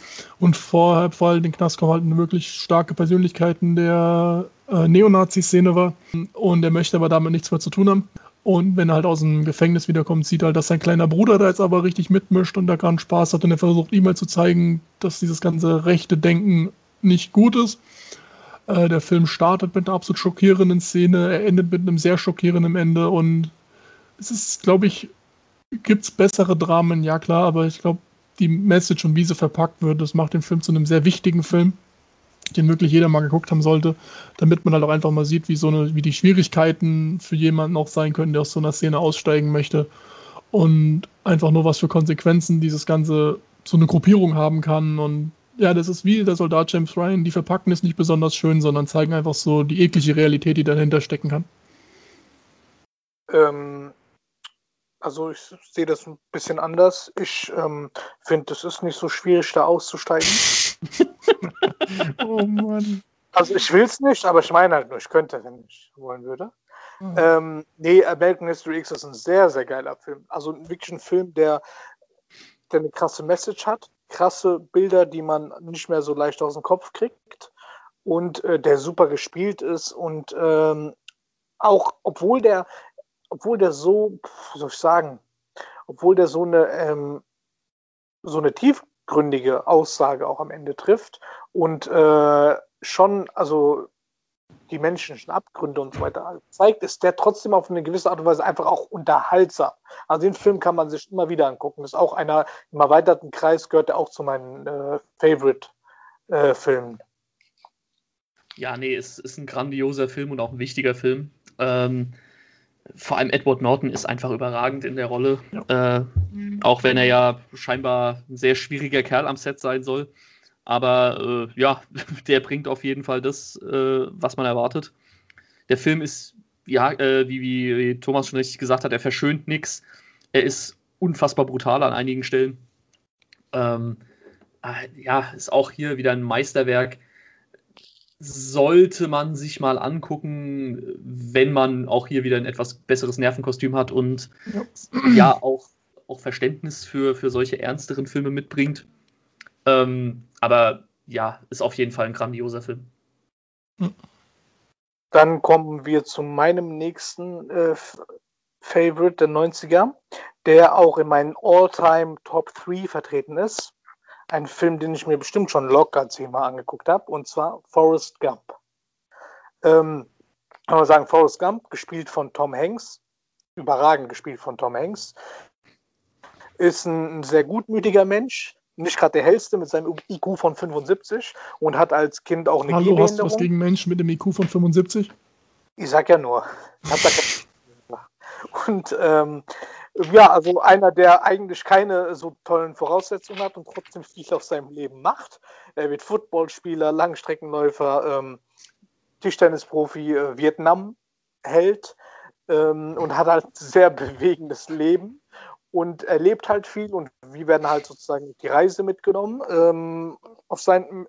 Speaker 3: und vorher vor allem den Knast kommen halt eine wirklich starke Persönlichkeiten der äh, Neonazi-Szene war und er möchte aber damit nichts mehr zu tun haben. Und wenn er halt aus dem Gefängnis wiederkommt, sieht er halt, dass sein kleiner Bruder da jetzt aber richtig mitmischt und da gerade Spaß hat und er versucht ihm mal zu zeigen, dass dieses ganze rechte Denken nicht gut ist. Äh, der Film startet mit einer absolut schockierenden Szene, er endet mit einem sehr schockierenden Ende und es ist, glaube ich, gibt es bessere Dramen, ja klar, aber ich glaube, die Message und wie sie verpackt wird, das macht den Film zu einem sehr wichtigen Film den wirklich jeder mal geguckt haben sollte, damit man halt auch einfach mal sieht, wie so eine, wie die Schwierigkeiten für jemanden auch sein können, der aus so einer Szene aussteigen möchte. Und einfach nur, was für Konsequenzen dieses Ganze so eine Gruppierung haben kann. Und ja, das ist wie der Soldat James Ryan, die verpacken es nicht besonders schön, sondern zeigen einfach so die eklige Realität, die dahinter stecken kann.
Speaker 2: Ähm, also ich sehe das ein bisschen anders. Ich ähm, finde, es ist nicht so schwierig, da auszusteigen. oh Mann. Also ich will es nicht, aber ich meine halt nur, ich könnte, wenn ich wollen würde. Mhm. Ähm, nee, American History X ist ein sehr, sehr geiler Film. Also wirklich ein Film, der, der eine krasse Message hat, krasse Bilder, die man nicht mehr so leicht aus dem Kopf kriegt. Und äh, der super gespielt ist und ähm, auch, obwohl der, obwohl der so, wie soll ich sagen, obwohl der so eine, ähm, so eine tief, gründige Aussage auch am Ende trifft und äh, schon, also die menschlichen Abgründe und so weiter zeigt, ist der trotzdem auf eine gewisse Art und Weise einfach auch unterhaltsam. Also den Film kann man sich immer wieder angucken. Ist auch einer im erweiterten Kreis, gehört er auch zu meinen äh, Favorite-Filmen. Äh,
Speaker 1: ja, nee, es ist ein grandioser Film und auch ein wichtiger Film. Ähm, vor allem Edward Norton ist einfach überragend in der Rolle. Ja. Äh, auch wenn er ja scheinbar ein sehr schwieriger Kerl am Set sein soll. Aber äh, ja, der bringt auf jeden Fall das, äh, was man erwartet. Der Film ist, ja, äh, wie, wie, Thomas schon richtig gesagt hat, er verschönt nichts. Er ist unfassbar brutal an einigen Stellen. Ähm, äh, ja, ist auch hier wieder ein Meisterwerk sollte man sich mal angucken, wenn man auch hier wieder ein etwas besseres Nervenkostüm hat und ja, ja auch, auch Verständnis für, für solche ernsteren Filme mitbringt. Ähm, aber ja, ist auf jeden Fall ein grandioser Film.
Speaker 2: Dann kommen wir zu meinem nächsten äh, Favorite der 90er, der auch in meinen All-Time Top 3 vertreten ist ein Film, den ich mir bestimmt schon locker zehnmal angeguckt habe, und zwar Forrest Gump. Ähm, kann man sagen, Forrest Gump, gespielt von Tom Hanks, überragend gespielt von Tom Hanks, ist ein sehr gutmütiger Mensch, nicht gerade der hellste mit seinem IQ von 75 und hat als Kind auch eine
Speaker 3: Hallo, hast du was gegen Menschen mit dem IQ von 75?
Speaker 2: Ich sag ja nur. und ähm, ja, also einer, der eigentlich keine so tollen Voraussetzungen hat und trotzdem viel auf seinem Leben macht. Er wird Footballspieler, Langstreckenläufer, ähm, Tischtennisprofi, äh, Vietnam-Held ähm, und hat halt sehr bewegendes Leben und erlebt halt viel und wir werden halt sozusagen die Reise mitgenommen ähm, auf sein,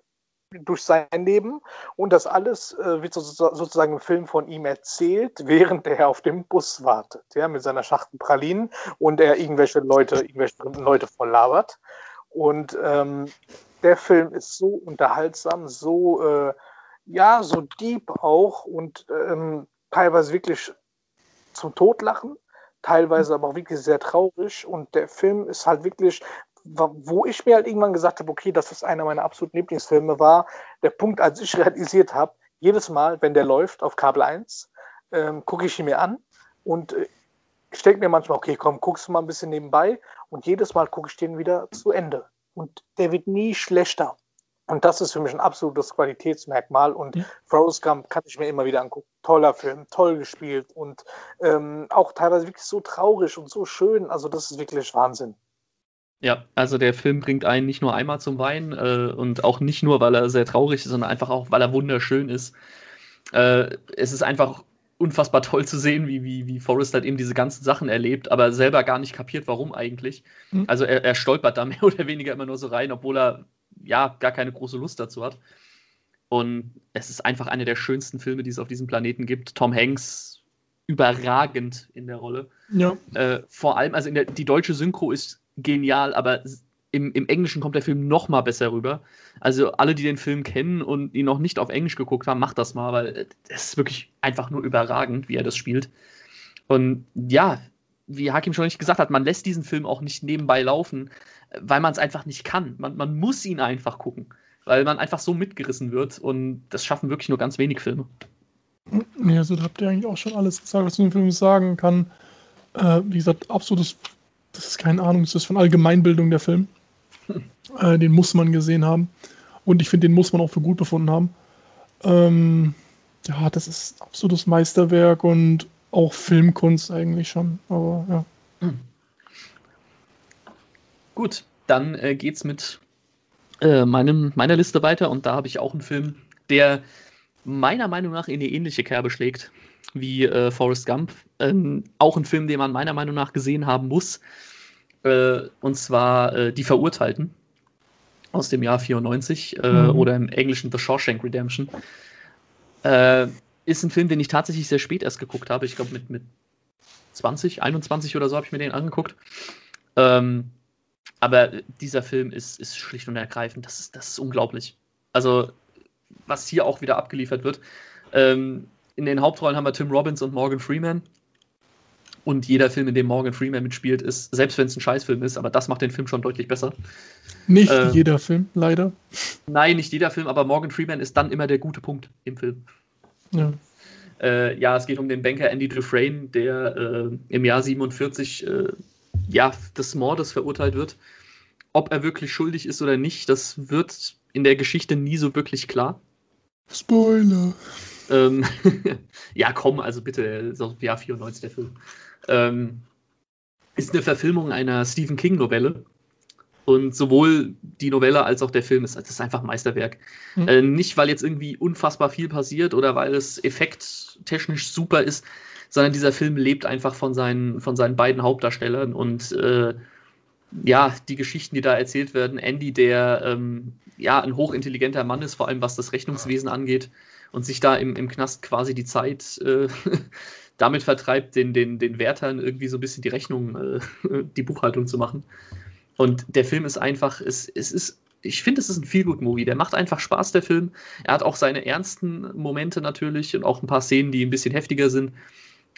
Speaker 2: durch sein Leben und das alles äh, wird so, sozusagen im Film von ihm erzählt, während er auf dem Bus wartet, ja, mit seiner Schachtel Pralinen und er irgendwelche Leute, irgendwelche Leute volllabert. Und ähm, der Film ist so unterhaltsam, so äh, ja, so deep auch und ähm, teilweise wirklich zum Totlachen, teilweise aber auch wirklich sehr traurig. Und der Film ist halt wirklich wo ich mir halt irgendwann gesagt habe, okay, das ist einer meiner absoluten Lieblingsfilme, war der Punkt, als ich realisiert habe, jedes Mal, wenn der läuft auf Kabel 1, ähm, gucke ich ihn mir an und äh, ich mir manchmal, okay, komm, guckst du mal ein bisschen nebenbei und jedes Mal gucke ich den wieder zu Ende. Und der wird nie schlechter. Und das ist für mich ein absolutes Qualitätsmerkmal. Und ja. Forrest Gump kann ich mir immer wieder angucken. Toller Film, toll gespielt und ähm, auch teilweise wirklich so traurig und so schön. Also das ist wirklich Wahnsinn.
Speaker 1: Ja, also der Film bringt einen nicht nur einmal zum Weinen äh, und auch nicht nur, weil er sehr traurig ist, sondern einfach auch, weil er wunderschön ist. Äh, es ist einfach unfassbar toll zu sehen, wie, wie, wie Forrest halt eben diese ganzen Sachen erlebt, aber selber gar nicht kapiert, warum eigentlich. Mhm. Also er, er stolpert da mehr oder weniger immer nur so rein, obwohl er ja gar keine große Lust dazu hat. Und es ist einfach einer der schönsten Filme, die es auf diesem Planeten gibt. Tom Hanks überragend in der Rolle. Ja. Äh, vor allem, also der, die deutsche Synchro ist genial, aber im, im Englischen kommt der Film noch mal besser rüber. Also alle, die den Film kennen und ihn noch nicht auf Englisch geguckt haben, macht das mal, weil es ist wirklich einfach nur überragend, wie er das spielt. Und ja, wie Hakim schon nicht gesagt hat, man lässt diesen Film auch nicht nebenbei laufen, weil man es einfach nicht kann. Man, man muss ihn einfach gucken, weil man einfach so mitgerissen wird und das schaffen wirklich nur ganz wenig Filme.
Speaker 3: Ja, also da habt ihr eigentlich auch schon alles gesagt, was ich zu dem Film sagen kann. Äh, wie gesagt, absolutes, das ist keine Ahnung, das ist von Allgemeinbildung der Film. Äh, den muss man gesehen haben. Und ich finde, den muss man auch für gut befunden haben. Ähm, ja, das ist absolutes Meisterwerk und auch Filmkunst eigentlich schon. Aber ja. Hm.
Speaker 1: Gut, dann äh, geht's mit äh, meinem, meiner Liste weiter und da habe ich auch einen Film, der meiner Meinung nach in eine ähnliche Kerbe schlägt wie äh, Forrest Gump. Ähm, auch ein Film, den man meiner Meinung nach gesehen haben muss. Äh, und zwar äh, Die Verurteilten aus dem Jahr 94 äh, mhm. oder im Englischen The Shawshank Redemption. Äh, ist ein Film, den ich tatsächlich sehr spät erst geguckt habe. Ich glaube, mit, mit 20, 21 oder so habe ich mir den angeguckt. Ähm, aber dieser Film ist, ist schlicht und ergreifend, das ist, das ist unglaublich. Also, was hier auch wieder abgeliefert wird. Ähm, in den Hauptrollen haben wir Tim Robbins und Morgan Freeman. Und jeder Film, in dem Morgan Freeman mitspielt, ist, selbst wenn es ein Scheißfilm ist, aber das macht den Film schon deutlich besser.
Speaker 3: Nicht äh, jeder Film, leider.
Speaker 1: Nein, nicht jeder Film, aber Morgan Freeman ist dann immer der gute Punkt im Film. Ja. Äh, ja, es geht um den Banker Andy Dufresne, der äh, im Jahr 47 äh, ja, des Mordes verurteilt wird. Ob er wirklich schuldig ist oder nicht, das wird in der Geschichte nie so wirklich klar.
Speaker 3: Spoiler.
Speaker 1: Ähm, ja, komm, also bitte, ist Jahr 94 der Film. Ähm, ist eine Verfilmung einer Stephen King-Novelle. Und sowohl die Novelle als auch der Film ist, das ist einfach ein Meisterwerk. Mhm. Äh, nicht, weil jetzt irgendwie unfassbar viel passiert oder weil es effekttechnisch super ist, sondern dieser Film lebt einfach von seinen, von seinen beiden Hauptdarstellern und äh, ja, die Geschichten, die da erzählt werden. Andy, der ähm, ja ein hochintelligenter Mann ist, vor allem was das Rechnungswesen angeht und sich da im, im Knast quasi die Zeit äh, damit vertreibt, den, den, den Wärtern irgendwie so ein bisschen die Rechnung, äh, die Buchhaltung zu machen. Und der Film ist einfach, es, es ist, ich finde, es ist ein Feel-Good-Movie. Der macht einfach Spaß, der Film. Er hat auch seine ernsten Momente natürlich und auch ein paar Szenen, die ein bisschen heftiger sind.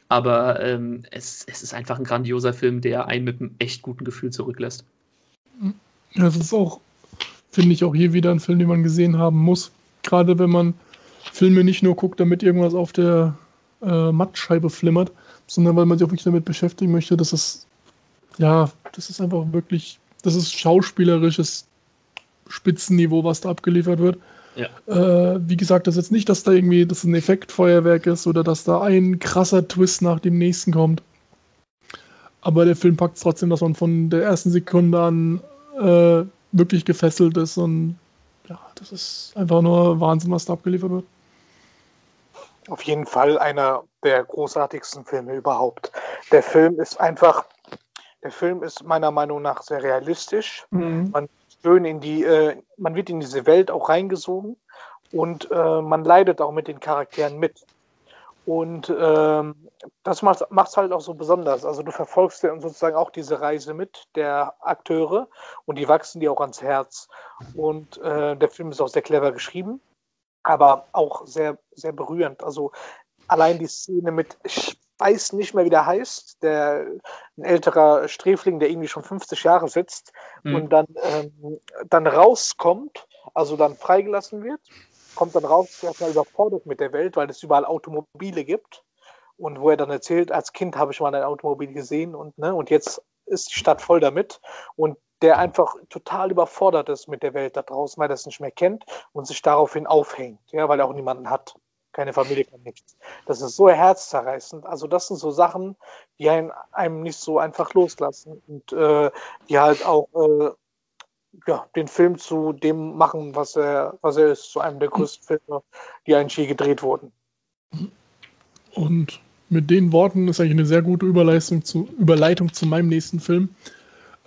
Speaker 1: Aber ähm, es, es ist einfach ein grandioser Film, der einen mit einem echt guten Gefühl zurücklässt.
Speaker 3: Ja, es ist auch, finde ich, auch hier wieder ein Film, den man gesehen haben muss. Gerade wenn man Filme nicht nur guckt, damit irgendwas auf der äh, Mattscheibe flimmert, sondern weil man sich auch wirklich damit beschäftigen möchte, dass es, ja, das ist einfach wirklich, das ist schauspielerisches Spitzenniveau, was da abgeliefert wird. Ja. Äh, wie gesagt, das ist jetzt nicht, dass da irgendwie das ein Effektfeuerwerk ist oder dass da ein krasser Twist nach dem nächsten kommt. Aber der Film packt es trotzdem, dass man von der ersten Sekunde an äh, wirklich gefesselt ist und ja, das ist einfach nur Wahnsinn, was da abgeliefert wird.
Speaker 2: Auf jeden Fall einer der großartigsten Filme überhaupt. Der Film ist einfach, der Film ist meiner Meinung nach sehr realistisch. Mhm. Man schön in die, äh, man wird in diese Welt auch reingesogen und äh, man leidet auch mit den Charakteren mit. Und ähm, das macht es halt auch so besonders. Also du verfolgst ja sozusagen auch diese Reise mit der Akteure und die wachsen dir auch ans Herz. Und äh, der Film ist auch sehr clever geschrieben, aber auch sehr, sehr berührend. Also allein die Szene mit, weiß nicht mehr, wie der heißt, der ein älterer Sträfling, der irgendwie schon 50 Jahre sitzt mhm. und dann, ähm, dann rauskommt, also dann freigelassen wird, kommt dann raus, erstmal überfordert mit der Welt, weil es überall Automobile gibt. Und wo er dann erzählt, als Kind habe ich mal ein Automobil gesehen und, ne, und jetzt ist die Stadt voll damit. Und der einfach total überfordert ist mit der Welt da draußen, weil er es nicht mehr kennt und sich daraufhin aufhängt, ja, weil er auch niemanden hat keine Familie, kein nichts. Das ist so herzzerreißend. Also das sind so Sachen, die einen, einem nicht so einfach loslassen und äh, die halt auch äh, ja, den Film zu dem machen, was er, was er ist, zu einem der größten Filme, die eigentlich je gedreht wurden.
Speaker 3: Und mit den Worten ist eigentlich eine sehr gute Überleitung zu, Überleitung zu meinem nächsten Film,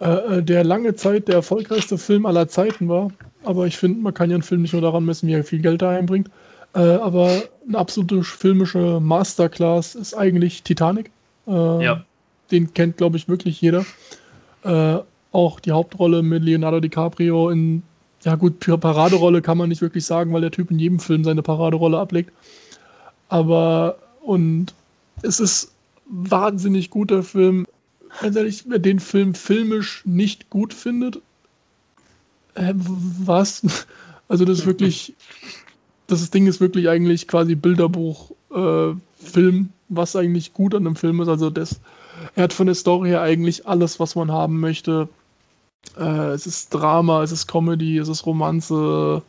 Speaker 3: äh, äh der lange Zeit der erfolgreichste Film aller Zeiten war. Aber ich finde, man kann ja einen Film nicht nur daran messen, wie er viel Geld da einbringt, äh, aber eine absolute filmische Masterclass ist eigentlich Titanic. Äh, ja. Den kennt, glaube ich, wirklich jeder. Äh, auch die Hauptrolle mit Leonardo DiCaprio in, ja gut, Paraderolle kann man nicht wirklich sagen, weil der Typ in jedem Film seine Paraderolle ablegt. Aber, und es ist wahnsinnig guter Film. Ganz ehrlich, wer den Film filmisch nicht gut findet, äh, was? Also das ist wirklich, das Ding ist wirklich eigentlich quasi Bilderbuch, äh, Film, was eigentlich gut an dem Film ist. Also das, er hat von der Story her eigentlich alles, was man haben möchte. Äh, es ist Drama, es ist Comedy, es ist Romanze.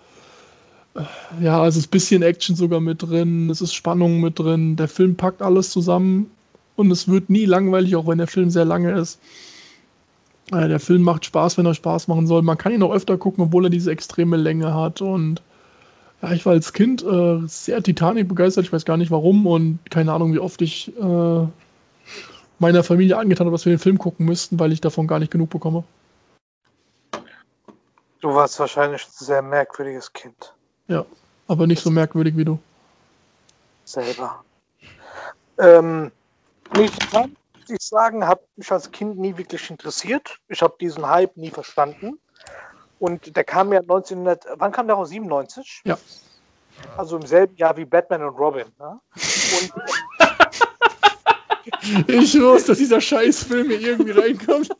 Speaker 3: Äh, ja, es ist ein bisschen Action sogar mit drin, es ist Spannung mit drin. Der Film packt alles zusammen und es wird nie langweilig, auch wenn der Film sehr lange ist. Äh, der Film macht Spaß, wenn er Spaß machen soll. Man kann ihn auch öfter gucken, obwohl er diese extreme Länge hat. Und ja, ich war als Kind äh, sehr Titanic begeistert. Ich weiß gar nicht warum und keine Ahnung, wie oft ich äh, meiner Familie angetan habe, dass wir den Film gucken müssten, weil ich davon gar nicht genug bekomme.
Speaker 2: Du warst wahrscheinlich ein sehr merkwürdiges Kind.
Speaker 3: Ja, aber nicht so merkwürdig wie du.
Speaker 2: Selber. Ähm, nicht kann ich sagen, hat mich als Kind nie wirklich interessiert. Ich habe diesen Hype nie verstanden. Und der kam ja 1900, wann kam der raus? 97?
Speaker 3: Ja.
Speaker 2: Also im selben Jahr wie Batman und Robin. Ne? Und,
Speaker 3: ich wusste, dass dieser Scheißfilm hier irgendwie reinkommt.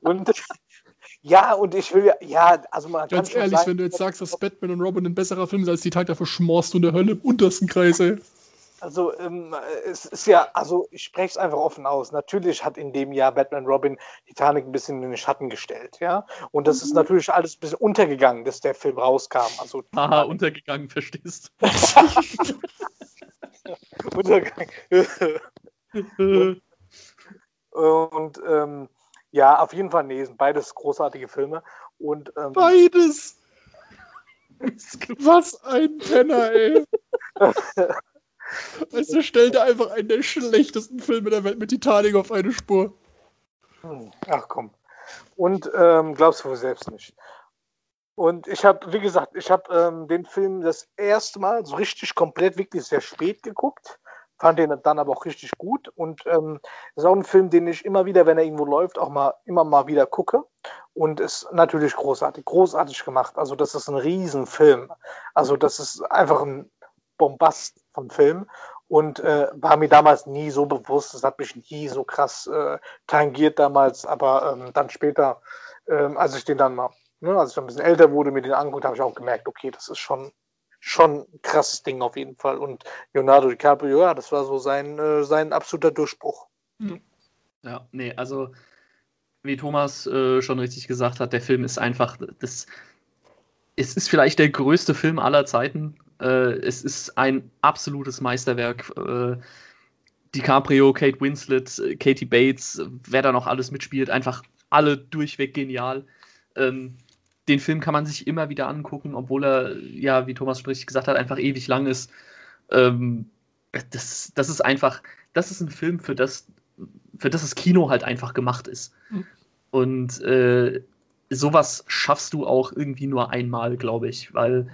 Speaker 2: Und ja, und ich will ja, also man
Speaker 3: Ganz ehrlich, sagen, wenn du jetzt sagst, dass Batman und Robin ein besserer Film ist als die Tag dafür schmorst du in der Hölle im untersten Kreis, ey.
Speaker 2: Also ähm, es ist ja, also ich spreche es einfach offen aus. Natürlich hat in dem Jahr Batman Robin Titanic ein bisschen in den Schatten gestellt, ja. Und das ist mhm. natürlich alles ein bisschen untergegangen, dass der Film rauskam. Also
Speaker 1: Aha, untergegangen, verstehst du?
Speaker 2: Untergang. und, und ähm, ja, auf jeden Fall, nee, sind beides großartige Filme. Und, ähm,
Speaker 3: beides! Was ein Penner, ey! Weißt du, stell dir einfach einen der schlechtesten Filme der Welt mit Titanic auf eine Spur.
Speaker 2: Ach komm. Und ähm, glaubst du wohl selbst nicht. Und ich habe, wie gesagt, ich habe ähm, den Film das erste Mal so richtig komplett, wirklich sehr spät geguckt. Fand den dann aber auch richtig gut. Und ähm, ist auch ein Film, den ich immer wieder, wenn er irgendwo läuft, auch mal immer mal wieder gucke. Und ist natürlich großartig, großartig gemacht. Also, das ist ein Riesenfilm. Also, das ist einfach ein Bombast vom Film und äh, war mir damals nie so bewusst. Das hat mich nie so krass äh, tangiert damals, aber ähm, dann später, ähm, als ich den dann mal, ne, als ich ein bisschen älter wurde, mir den angeguckt, habe ich auch gemerkt, okay, das ist schon schon ein krasses Ding auf jeden Fall. Und Leonardo DiCaprio, ja, das war so sein, äh, sein absoluter Durchbruch.
Speaker 1: Hm. Ja, nee, also wie Thomas äh, schon richtig gesagt hat, der Film ist einfach das. Es ist vielleicht der größte Film aller Zeiten. Äh, es ist ein absolutes Meisterwerk. Äh, DiCaprio, Kate Winslet, äh, Katie Bates, wer da noch alles mitspielt, einfach alle durchweg genial. Ähm, den Film kann man sich immer wieder angucken, obwohl er, ja, wie Thomas schon richtig gesagt hat, einfach ewig lang ist. Ähm, das, das ist einfach, das ist ein Film, für das, für das das Kino halt einfach gemacht ist. Mhm. Und äh, sowas schaffst du auch irgendwie nur einmal, glaube ich, weil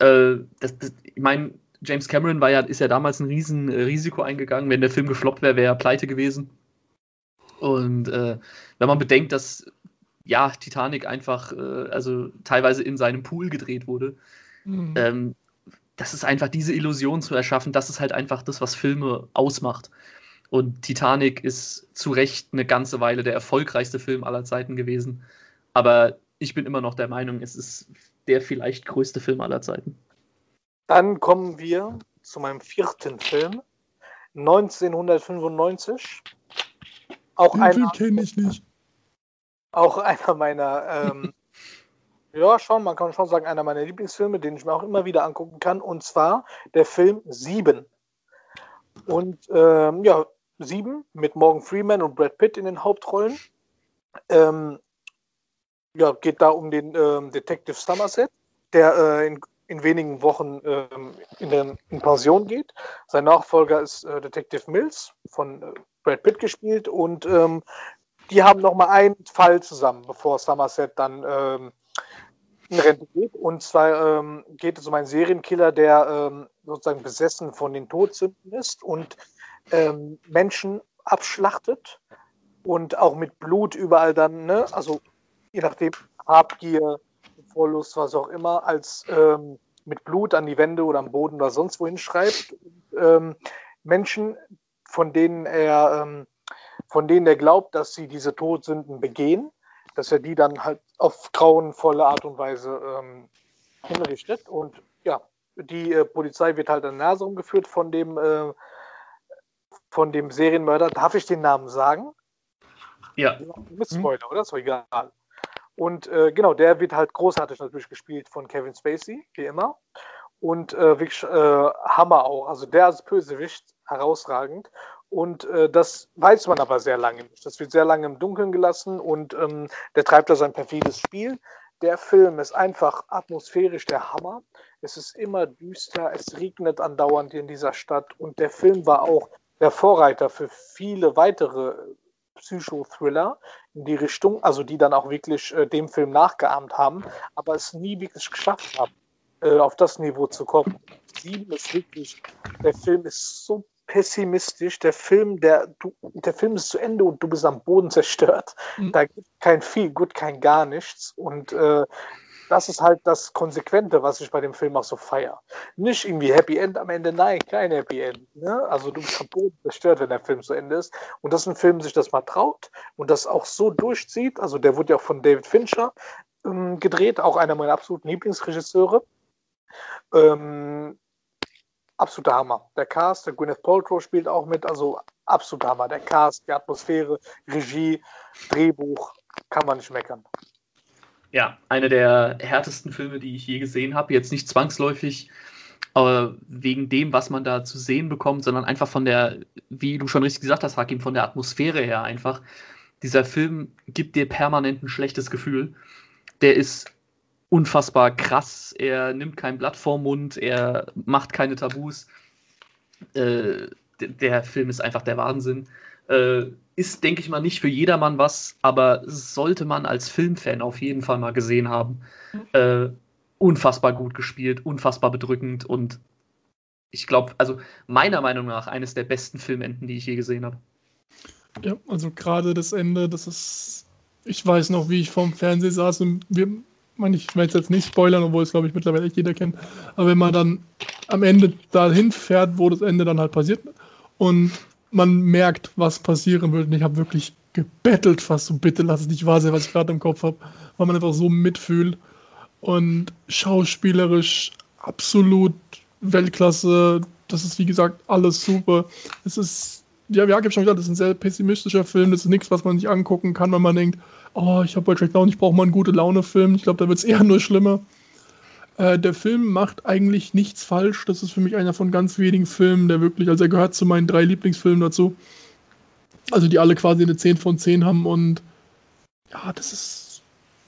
Speaker 1: äh, das, das, ich meine, James Cameron war ja, ist ja damals ein riesen äh, Risiko eingegangen. Wenn der Film gefloppt wäre, wäre er pleite gewesen. Und äh, wenn man bedenkt, dass ja, Titanic einfach, äh, also teilweise in seinem Pool gedreht wurde, mhm. ähm, das ist einfach diese Illusion zu erschaffen, das ist halt einfach das, was Filme ausmacht. Und Titanic ist zu Recht eine ganze Weile der erfolgreichste Film aller Zeiten gewesen. Aber ich bin immer noch der Meinung, es ist der vielleicht größte Film aller Zeiten.
Speaker 2: Dann kommen wir zu meinem vierten Film. 1995.
Speaker 3: Auch Den Film kenne ich nicht.
Speaker 2: Auch einer meiner, ähm, ja, schon, man kann schon sagen, einer meiner Lieblingsfilme, den ich mir auch immer wieder angucken kann. Und zwar der Film Sieben. Und ähm, ja, Sieben mit Morgan Freeman und Brad Pitt in den Hauptrollen. Ähm, ja, geht da um den ähm, Detective Somerset, der äh, in, in, wenigen Wochen ähm, in, der, in Pension geht. Sein Nachfolger ist äh, Detective Mills von äh, Brad Pitt gespielt und ähm, die haben noch mal einen Fall zusammen, bevor Somerset dann ähm, in Rente geht. Und zwar ähm, geht es um einen Serienkiller, der ähm, sozusagen besessen von den Todsünden ist und Menschen abschlachtet und auch mit Blut überall dann, ne? Also je nachdem, Habgier, Vorlust, was auch immer, als ähm, mit Blut an die Wände oder am Boden oder sonst wohin schreibt. Ähm, Menschen, von denen er, ähm, von denen er glaubt, dass sie diese Todsünden begehen, dass er die dann halt auf grauenvolle Art und Weise ähm, hinrichtet. Und ja, die äh, Polizei wird halt an der Nase umgeführt von dem, äh, von dem Serienmörder. Darf ich den Namen sagen?
Speaker 1: Ja.
Speaker 2: Mit Spoiler, mhm. oder? Ist doch egal. Und äh, genau, der wird halt großartig natürlich gespielt von Kevin Spacey, wie immer. Und äh, wirklich äh, Hammer auch. Also der als Bösewicht herausragend. Und äh, das weiß man aber sehr lange nicht. Das wird sehr lange im Dunkeln gelassen und ähm, der treibt da sein perfides Spiel. Der Film ist einfach atmosphärisch der Hammer. Es ist immer düster, es regnet andauernd in dieser Stadt und der Film war auch der Vorreiter für viele weitere Psychothriller in die Richtung, also die dann auch wirklich äh, dem Film nachgeahmt haben, aber es nie wirklich geschafft haben, äh, auf das Niveau zu kommen. Sieben ist wirklich, der Film ist so pessimistisch. Der Film, der, du, der Film ist zu Ende und du bist am Boden zerstört. Mhm. Da gibt kein viel gut, kein gar nichts. Und äh, das ist halt das Konsequente, was ich bei dem Film auch so feiere. Nicht irgendwie Happy End am Ende, nein, kein Happy End. Ne? Also du bist Boden zerstört, wenn der Film zu Ende ist. Und dass ein Film sich das mal traut und das auch so durchzieht, also der wurde ja auch von David Fincher ähm, gedreht, auch einer meiner absoluten Lieblingsregisseure. Ähm, absoluter Hammer. Der Cast, der Gwyneth Paltrow spielt auch mit, also absoluter Hammer. Der Cast, die Atmosphäre, Regie, Drehbuch, kann man nicht meckern.
Speaker 1: Ja, einer der härtesten Filme, die ich je gesehen habe. Jetzt nicht zwangsläufig äh, wegen dem, was man da zu sehen bekommt, sondern einfach von der, wie du schon richtig gesagt hast, Hakim, von der Atmosphäre her einfach. Dieser Film gibt dir permanent ein schlechtes Gefühl. Der ist unfassbar krass. Er nimmt kein Blatt vorm Mund, er macht keine Tabus. Äh, der Film ist einfach der Wahnsinn. Äh, ist, denke ich mal, nicht für jedermann was, aber sollte man als Filmfan auf jeden Fall mal gesehen haben. Äh, unfassbar gut gespielt, unfassbar bedrückend und ich glaube, also meiner Meinung nach eines der besten Filmenden, die ich je gesehen habe.
Speaker 3: Ja, also gerade das Ende, das ist. Ich weiß noch, wie ich vorm Fernseher saß und wir, man, ich werde jetzt nicht spoilern, obwohl es, glaube ich, mittlerweile echt jeder kennt. Aber wenn man dann am Ende dahin fährt, wo das Ende dann halt passiert und man merkt, was passieren wird. Und ich habe wirklich gebettelt fast so, bitte lass es nicht wahr sein, was ich gerade im Kopf habe, weil man einfach so mitfühlt. Und schauspielerisch absolut Weltklasse. Das ist, wie gesagt, alles super. Es ist, ja, wie Jakob schon gesagt, das ist ein sehr pessimistischer Film. Das ist nichts, was man sich angucken kann, wenn man denkt, oh, ich habe heute schlecht Laune, ich brauche mal einen gute Laune-Film. Ich glaube, da wird es eher nur schlimmer. Äh, der Film macht eigentlich nichts falsch. Das ist für mich einer von ganz wenigen Filmen, der wirklich, also er gehört zu meinen drei Lieblingsfilmen dazu. Also die alle quasi eine 10 von 10 haben und ja, das ist,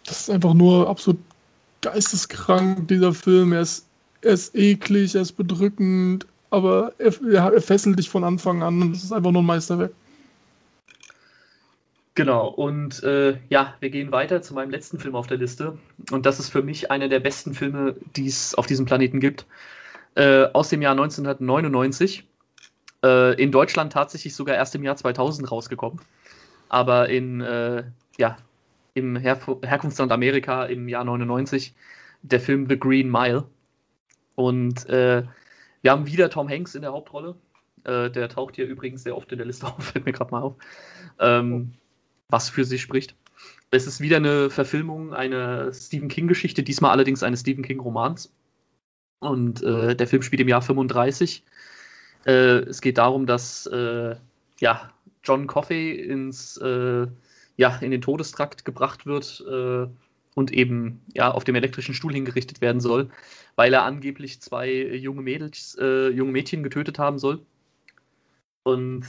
Speaker 3: das ist einfach nur absolut geisteskrank, dieser Film. Er ist, er ist eklig, er ist bedrückend, aber er, er fesselt dich von Anfang an und es ist einfach nur ein Meisterwerk.
Speaker 1: Genau, und äh, ja, wir gehen weiter zu meinem letzten Film auf der Liste. Und das ist für mich einer der besten Filme, die es auf diesem Planeten gibt. Äh, aus dem Jahr 1999. Äh, in Deutschland tatsächlich sogar erst im Jahr 2000 rausgekommen. Aber in, äh, ja, im Her Herkunftsland Amerika im Jahr 99 der Film The Green Mile. Und äh, wir haben wieder Tom Hanks in der Hauptrolle. Äh, der taucht hier übrigens sehr oft in der Liste auf, fällt mir gerade mal auf. Ähm, was für sich spricht. Es ist wieder eine Verfilmung einer Stephen King-Geschichte, diesmal allerdings eines Stephen King-Romans. Und äh, der Film spielt im Jahr 35. Äh, es geht darum, dass äh, ja, John Coffey ins, äh, ja, in den Todestrakt gebracht wird äh, und eben ja, auf dem elektrischen Stuhl hingerichtet werden soll, weil er angeblich zwei junge Mädels, äh, junge Mädchen getötet haben soll. Und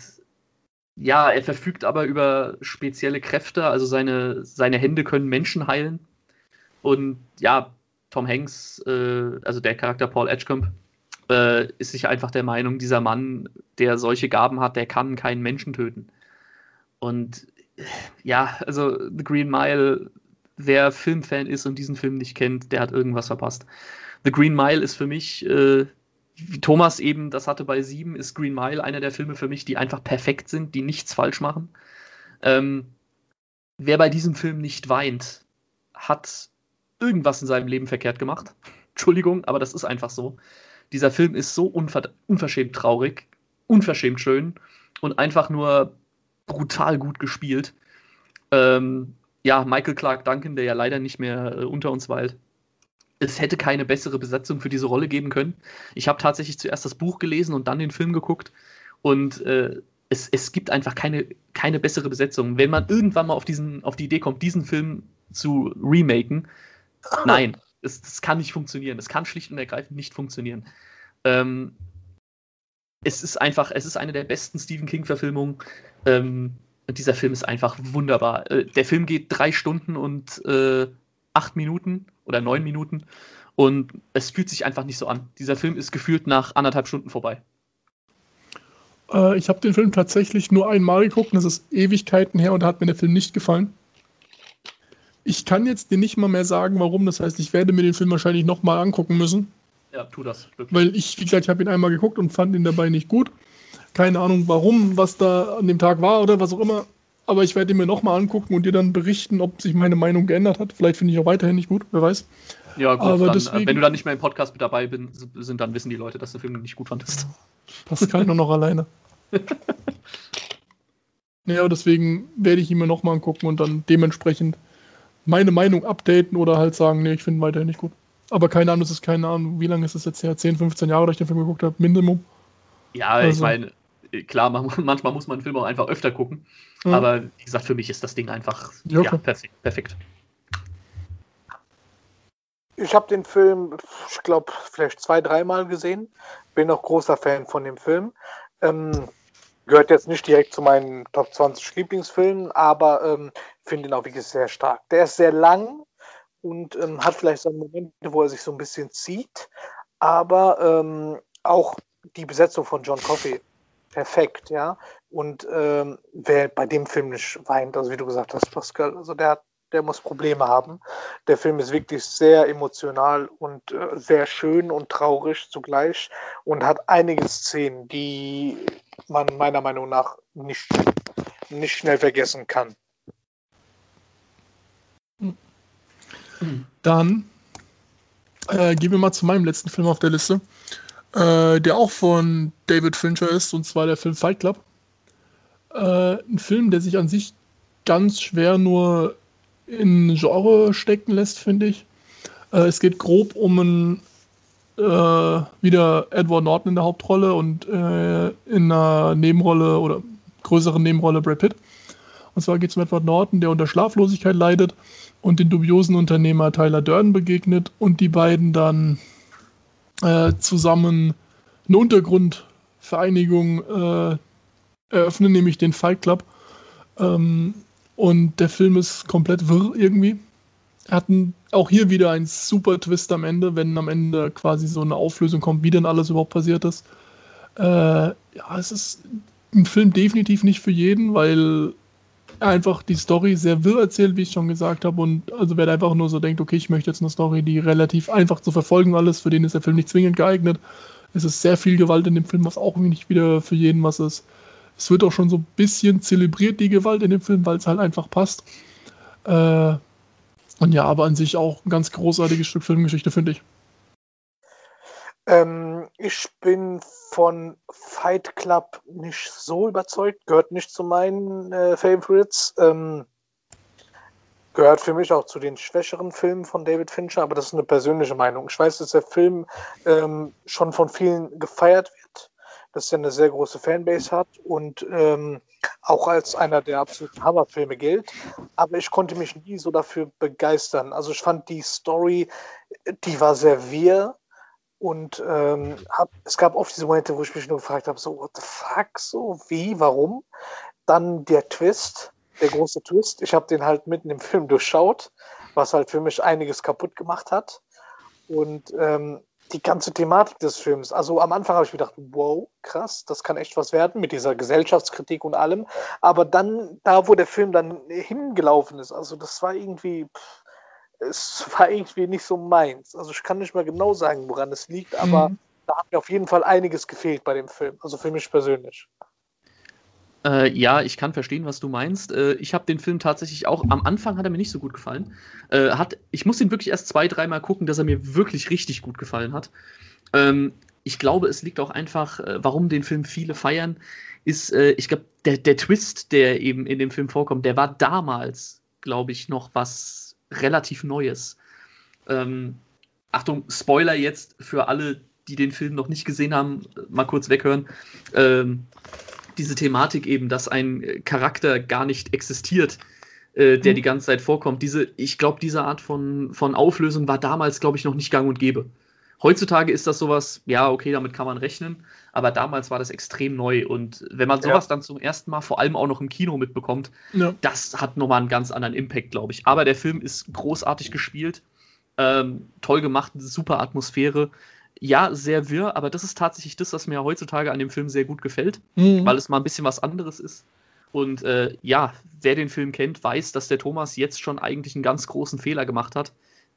Speaker 1: ja, er verfügt aber über spezielle Kräfte, also seine, seine Hände können Menschen heilen. Und ja, Tom Hanks, äh, also der Charakter Paul Edgecombe, äh, ist sich einfach der Meinung, dieser Mann, der solche Gaben hat, der kann keinen Menschen töten. Und ja, also The Green Mile, wer Filmfan ist und diesen Film nicht kennt, der hat irgendwas verpasst. The Green Mile ist für mich äh, wie Thomas eben das hatte bei sieben, ist Green Mile einer der Filme für mich, die einfach perfekt sind, die nichts falsch machen. Ähm, wer bei diesem Film nicht weint, hat irgendwas in seinem Leben verkehrt gemacht. Entschuldigung, aber das ist einfach so. Dieser Film ist so unver unverschämt traurig, unverschämt schön und einfach nur brutal gut gespielt. Ähm, ja, Michael Clark Duncan, der ja leider nicht mehr äh, unter uns weilt. Es hätte keine bessere Besetzung für diese Rolle geben können. Ich habe tatsächlich zuerst das Buch gelesen und dann den Film geguckt. Und äh, es, es gibt einfach keine, keine bessere Besetzung. Wenn man irgendwann mal auf, diesen, auf die Idee kommt, diesen Film zu remaken, nein, es, es kann nicht funktionieren. Es kann schlicht und ergreifend nicht funktionieren. Ähm, es ist einfach, es ist eine der besten Stephen King-Verfilmungen. Ähm, und dieser Film ist einfach wunderbar. Äh, der Film geht drei Stunden und äh, acht Minuten oder neun Minuten und es fühlt sich einfach nicht so an. Dieser Film ist gefühlt nach anderthalb Stunden vorbei.
Speaker 3: Äh, ich habe den Film tatsächlich nur einmal geguckt und das ist Ewigkeiten her und da hat mir der Film nicht gefallen. Ich kann jetzt dir nicht mal mehr sagen, warum. Das heißt, ich werde mir den Film wahrscheinlich nochmal angucken müssen.
Speaker 1: Ja, tu das.
Speaker 3: Wirklich. Weil ich, wie gesagt, ich habe ihn einmal geguckt und fand ihn dabei nicht gut. Keine Ahnung warum, was da an dem Tag war oder was auch immer. Aber ich werde ihn mir nochmal angucken und dir dann berichten, ob sich meine Meinung geändert hat. Vielleicht finde ich auch weiterhin nicht gut, wer weiß.
Speaker 1: Ja, gut, aber dann, deswegen, wenn du dann nicht mehr im Podcast mit dabei bin, sind, dann wissen die Leute, dass du den Film nicht gut fandest.
Speaker 3: Pascal nur noch alleine. ja, deswegen werde ich ihn mir nochmal angucken und dann dementsprechend meine Meinung updaten oder halt sagen, nee, ich finde ihn weiterhin nicht gut. Aber keine Ahnung, es ist keine Ahnung, wie lange ist es jetzt her? 10, 15 Jahre, dass ich den Film geguckt habe, Minimum.
Speaker 1: Ja, also. ich meine, klar, man, manchmal muss man einen Film auch einfach öfter gucken. Mhm. Aber wie gesagt, für mich ist das Ding einfach ja, ja perfekt. perfekt.
Speaker 2: Ich habe den Film, ich glaube, vielleicht zwei, dreimal gesehen. Bin auch großer Fan von dem Film. Ähm, gehört jetzt nicht direkt zu meinen Top 20 Lieblingsfilmen, aber ähm, finde ihn auch wirklich sehr stark. Der ist sehr lang und ähm, hat vielleicht so Momente, wo er sich so ein bisschen zieht, aber ähm, auch die Besetzung von John Coffey perfekt, ja. Und ähm, wer bei dem Film nicht weint, also wie du gesagt hast, Pascal, also der, der muss Probleme haben. Der Film ist wirklich sehr emotional und äh, sehr schön und traurig zugleich und hat einige Szenen, die man meiner Meinung nach nicht, nicht schnell vergessen kann.
Speaker 3: Dann äh, gehen wir mal zu meinem letzten Film auf der Liste äh, der auch von David Fincher ist, und zwar der Film Fight Club. Äh, ein Film, der sich an sich ganz schwer nur in Genre stecken lässt, finde ich. Äh, es geht grob um einen, äh, wieder Edward Norton in der Hauptrolle und äh, in einer Nebenrolle oder größeren Nebenrolle Brad Pitt. Und zwar geht es um Edward Norton, der unter Schlaflosigkeit leidet und den dubiosen Unternehmer Tyler Durden begegnet und die beiden dann äh, zusammen eine Untergrundvereinigung äh, eröffnen, nämlich den Fight Club. Ähm, und der Film ist komplett wirr irgendwie. Er hat auch hier wieder einen super Twist am Ende, wenn am Ende quasi so eine Auflösung kommt, wie denn alles überhaupt passiert ist. Äh, ja, es ist ein Film definitiv nicht für jeden, weil einfach die Story sehr wirr erzählt, wie ich schon gesagt habe. Und also wer einfach nur so denkt, okay, ich möchte jetzt eine Story, die relativ einfach zu verfolgen alles, für den ist der Film nicht zwingend geeignet. Es ist sehr viel Gewalt in dem Film, was auch nicht wieder für jeden was ist. Es wird auch schon so ein bisschen zelebriert, die Gewalt in dem Film, weil es halt einfach passt. Äh, und ja, aber an sich auch ein ganz großartiges Stück Filmgeschichte, finde ich.
Speaker 2: Ähm, ich bin von Fight Club nicht so überzeugt, gehört nicht zu meinen äh, Favorites. Ähm, gehört für mich auch zu den schwächeren Filmen von David Fincher, aber das ist eine persönliche Meinung. Ich weiß, dass der Film ähm, schon von vielen gefeiert wird, dass er eine sehr große Fanbase hat und ähm, auch als einer der absoluten Hammerfilme gilt. Aber ich konnte mich nie so dafür begeistern. Also ich fand die Story, die war sehr wir und ähm, hab, es gab oft diese Momente, wo ich mich nur gefragt habe, so, what the fuck, so, wie, warum? Dann der Twist, der große Twist. Ich habe den halt mitten im Film durchschaut, was halt für mich einiges kaputt gemacht hat. Und ähm, die ganze Thematik des Films. Also am Anfang habe ich mir gedacht, wow, krass, das kann echt was werden mit dieser Gesellschaftskritik und allem. Aber dann, da wo der Film dann hingelaufen ist, also das war irgendwie, pff, es war irgendwie nicht so meins. Also ich kann nicht mal genau sagen, woran es liegt, aber mhm. da hat mir auf jeden Fall einiges gefehlt bei dem Film. Also für mich persönlich.
Speaker 1: Äh, ja, ich kann verstehen, was du meinst. Äh, ich habe den Film tatsächlich auch, am Anfang hat er mir nicht so gut gefallen. Äh, hat, ich muss ihn wirklich erst zwei, dreimal gucken, dass er mir wirklich richtig gut gefallen hat. Ähm, ich glaube, es liegt auch einfach, äh, warum den Film viele feiern, ist, äh, ich glaube, der, der Twist, der eben in dem Film vorkommt, der war damals, glaube ich, noch was relativ Neues. Ähm, Achtung, Spoiler jetzt für alle, die den Film noch nicht gesehen haben, mal kurz weghören. Ähm, diese Thematik eben, dass ein Charakter gar nicht existiert, äh, der mhm. die ganze Zeit vorkommt. Diese, ich glaube, diese Art von, von Auflösung war damals, glaube ich, noch nicht gang und gäbe. Heutzutage ist das sowas, ja, okay, damit kann man rechnen, aber damals war das extrem neu. Und wenn man sowas ja. dann zum ersten Mal vor allem auch noch im Kino mitbekommt, ja. das hat nochmal einen ganz anderen Impact, glaube ich. Aber der Film ist großartig gespielt, ähm, toll gemacht, super Atmosphäre ja, sehr wirr, aber das ist tatsächlich das, was mir heutzutage an dem Film sehr gut gefällt, mhm. weil es mal ein bisschen was anderes ist. Und äh, ja, wer den Film kennt, weiß, dass der Thomas jetzt schon eigentlich einen ganz großen Fehler gemacht hat.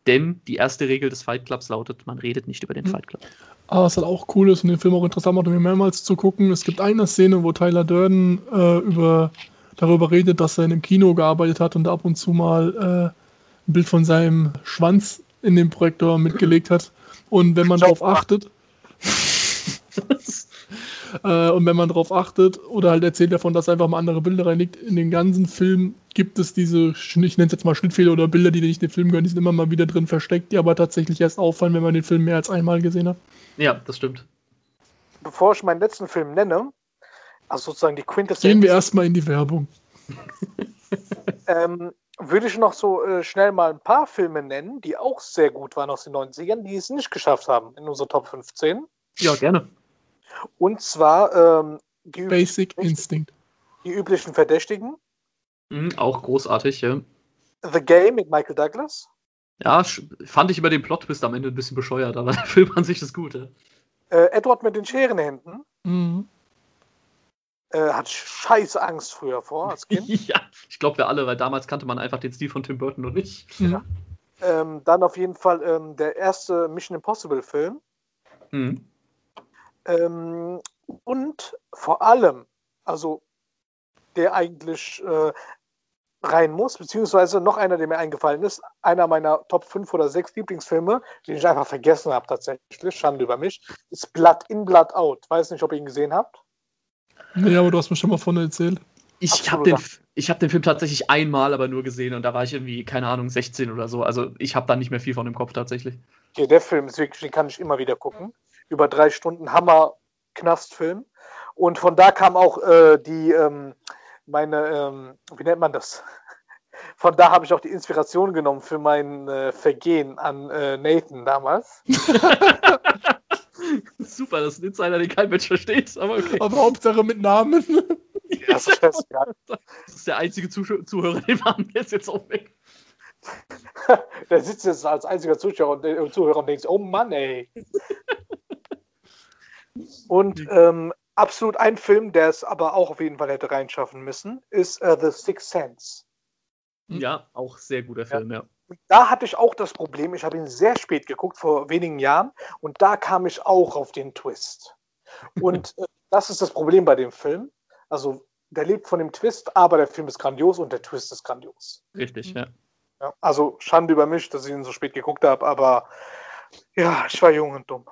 Speaker 1: Denn die erste Regel des Fight Clubs lautet, man redet nicht über den mhm. Fight Club.
Speaker 3: Aber was halt auch cool ist und den Film auch interessant macht, um mir mehrmals zu gucken, es gibt eine Szene, wo Tyler Durden äh, über, darüber redet, dass er in einem Kino gearbeitet hat und ab und zu mal äh, ein Bild von seinem Schwanz in den Projektor mitgelegt hat. Und wenn man darauf achtet, äh, und wenn man darauf achtet oder halt erzählt davon, dass einfach mal andere Bilder reinlegt, in den ganzen Film gibt es diese, ich nenne es jetzt mal Schnittfehler oder Bilder, die nicht in den Film gehören, die sind immer mal wieder drin versteckt, die aber tatsächlich erst auffallen, wenn man den Film mehr als einmal gesehen hat.
Speaker 1: Ja, das stimmt.
Speaker 2: Bevor ich meinen letzten Film nenne, also sozusagen die Quintessenz.
Speaker 3: Gehen wir erstmal in die Werbung.
Speaker 2: ähm, würde ich noch so äh, schnell mal ein paar Filme nennen, die auch sehr gut waren aus den 90ern, die es nicht geschafft haben in unserer Top 15.
Speaker 1: Ja, gerne.
Speaker 2: Und zwar ähm,
Speaker 3: die Basic Instinct.
Speaker 2: Die üblichen Verdächtigen.
Speaker 1: Mhm, auch großartig, ja.
Speaker 2: The Game mit Michael Douglas.
Speaker 1: Ja, fand ich über den Plot bis am Ende ein bisschen bescheuert, aber der Film an sich ist gut. Ja.
Speaker 2: Äh, Edward mit den Scherenhänden. Mhm. Äh, hatte scheiße Angst früher vor als Kind.
Speaker 1: ja, ich glaube wir alle, weil damals kannte man einfach den Stil von Tim Burton noch nicht.
Speaker 2: Ja. Ähm, dann auf jeden Fall ähm, der erste Mission Impossible Film. Mhm. Ähm, und vor allem, also der eigentlich äh, rein muss, beziehungsweise noch einer, der mir eingefallen ist, einer meiner Top 5 oder 6 Lieblingsfilme, den ich einfach vergessen habe tatsächlich, Schande über mich, ist Blood in, Blood Out. Weiß nicht, ob ihr ihn gesehen habt.
Speaker 3: Nee, aber du hast mir schon mal von erzählt.
Speaker 1: Ich habe den, hab den Film tatsächlich einmal aber nur gesehen und da war ich irgendwie, keine Ahnung, 16 oder so. Also ich habe da nicht mehr viel von im Kopf tatsächlich.
Speaker 2: Okay, der Film ist wirklich, den kann ich immer wieder gucken. Über drei Stunden Hammer-Knastfilm. Und von da kam auch äh, die, ähm, meine, ähm, wie nennt man das? Von da habe ich auch die Inspiration genommen für mein äh, Vergehen an äh, Nathan damals.
Speaker 1: Super, das ist ein Insider, den kein Mensch versteht, aber okay.
Speaker 3: Aber Hauptsache mit Namen.
Speaker 1: Das, ist das ist der einzige Zuh Zuhörer, den wir jetzt jetzt auch weg.
Speaker 2: der sitzt jetzt als einziger Zuschauer und, äh, Zuhörer und denkt, oh Mann, ey. Und ähm, absolut ein Film, der es aber auch auf jeden Fall hätte reinschaffen müssen, ist uh, The Sixth Sense.
Speaker 1: Ja, auch sehr guter Film, ja. ja
Speaker 2: da hatte ich auch das Problem, ich habe ihn sehr spät geguckt, vor wenigen Jahren, und da kam ich auch auf den Twist. Und äh, das ist das Problem bei dem Film. Also, der lebt von dem Twist, aber der Film ist grandios und der Twist ist grandios.
Speaker 1: Richtig, ja.
Speaker 2: ja also, Schande über mich, dass ich ihn so spät geguckt habe, aber ja, ich war jung und dumm.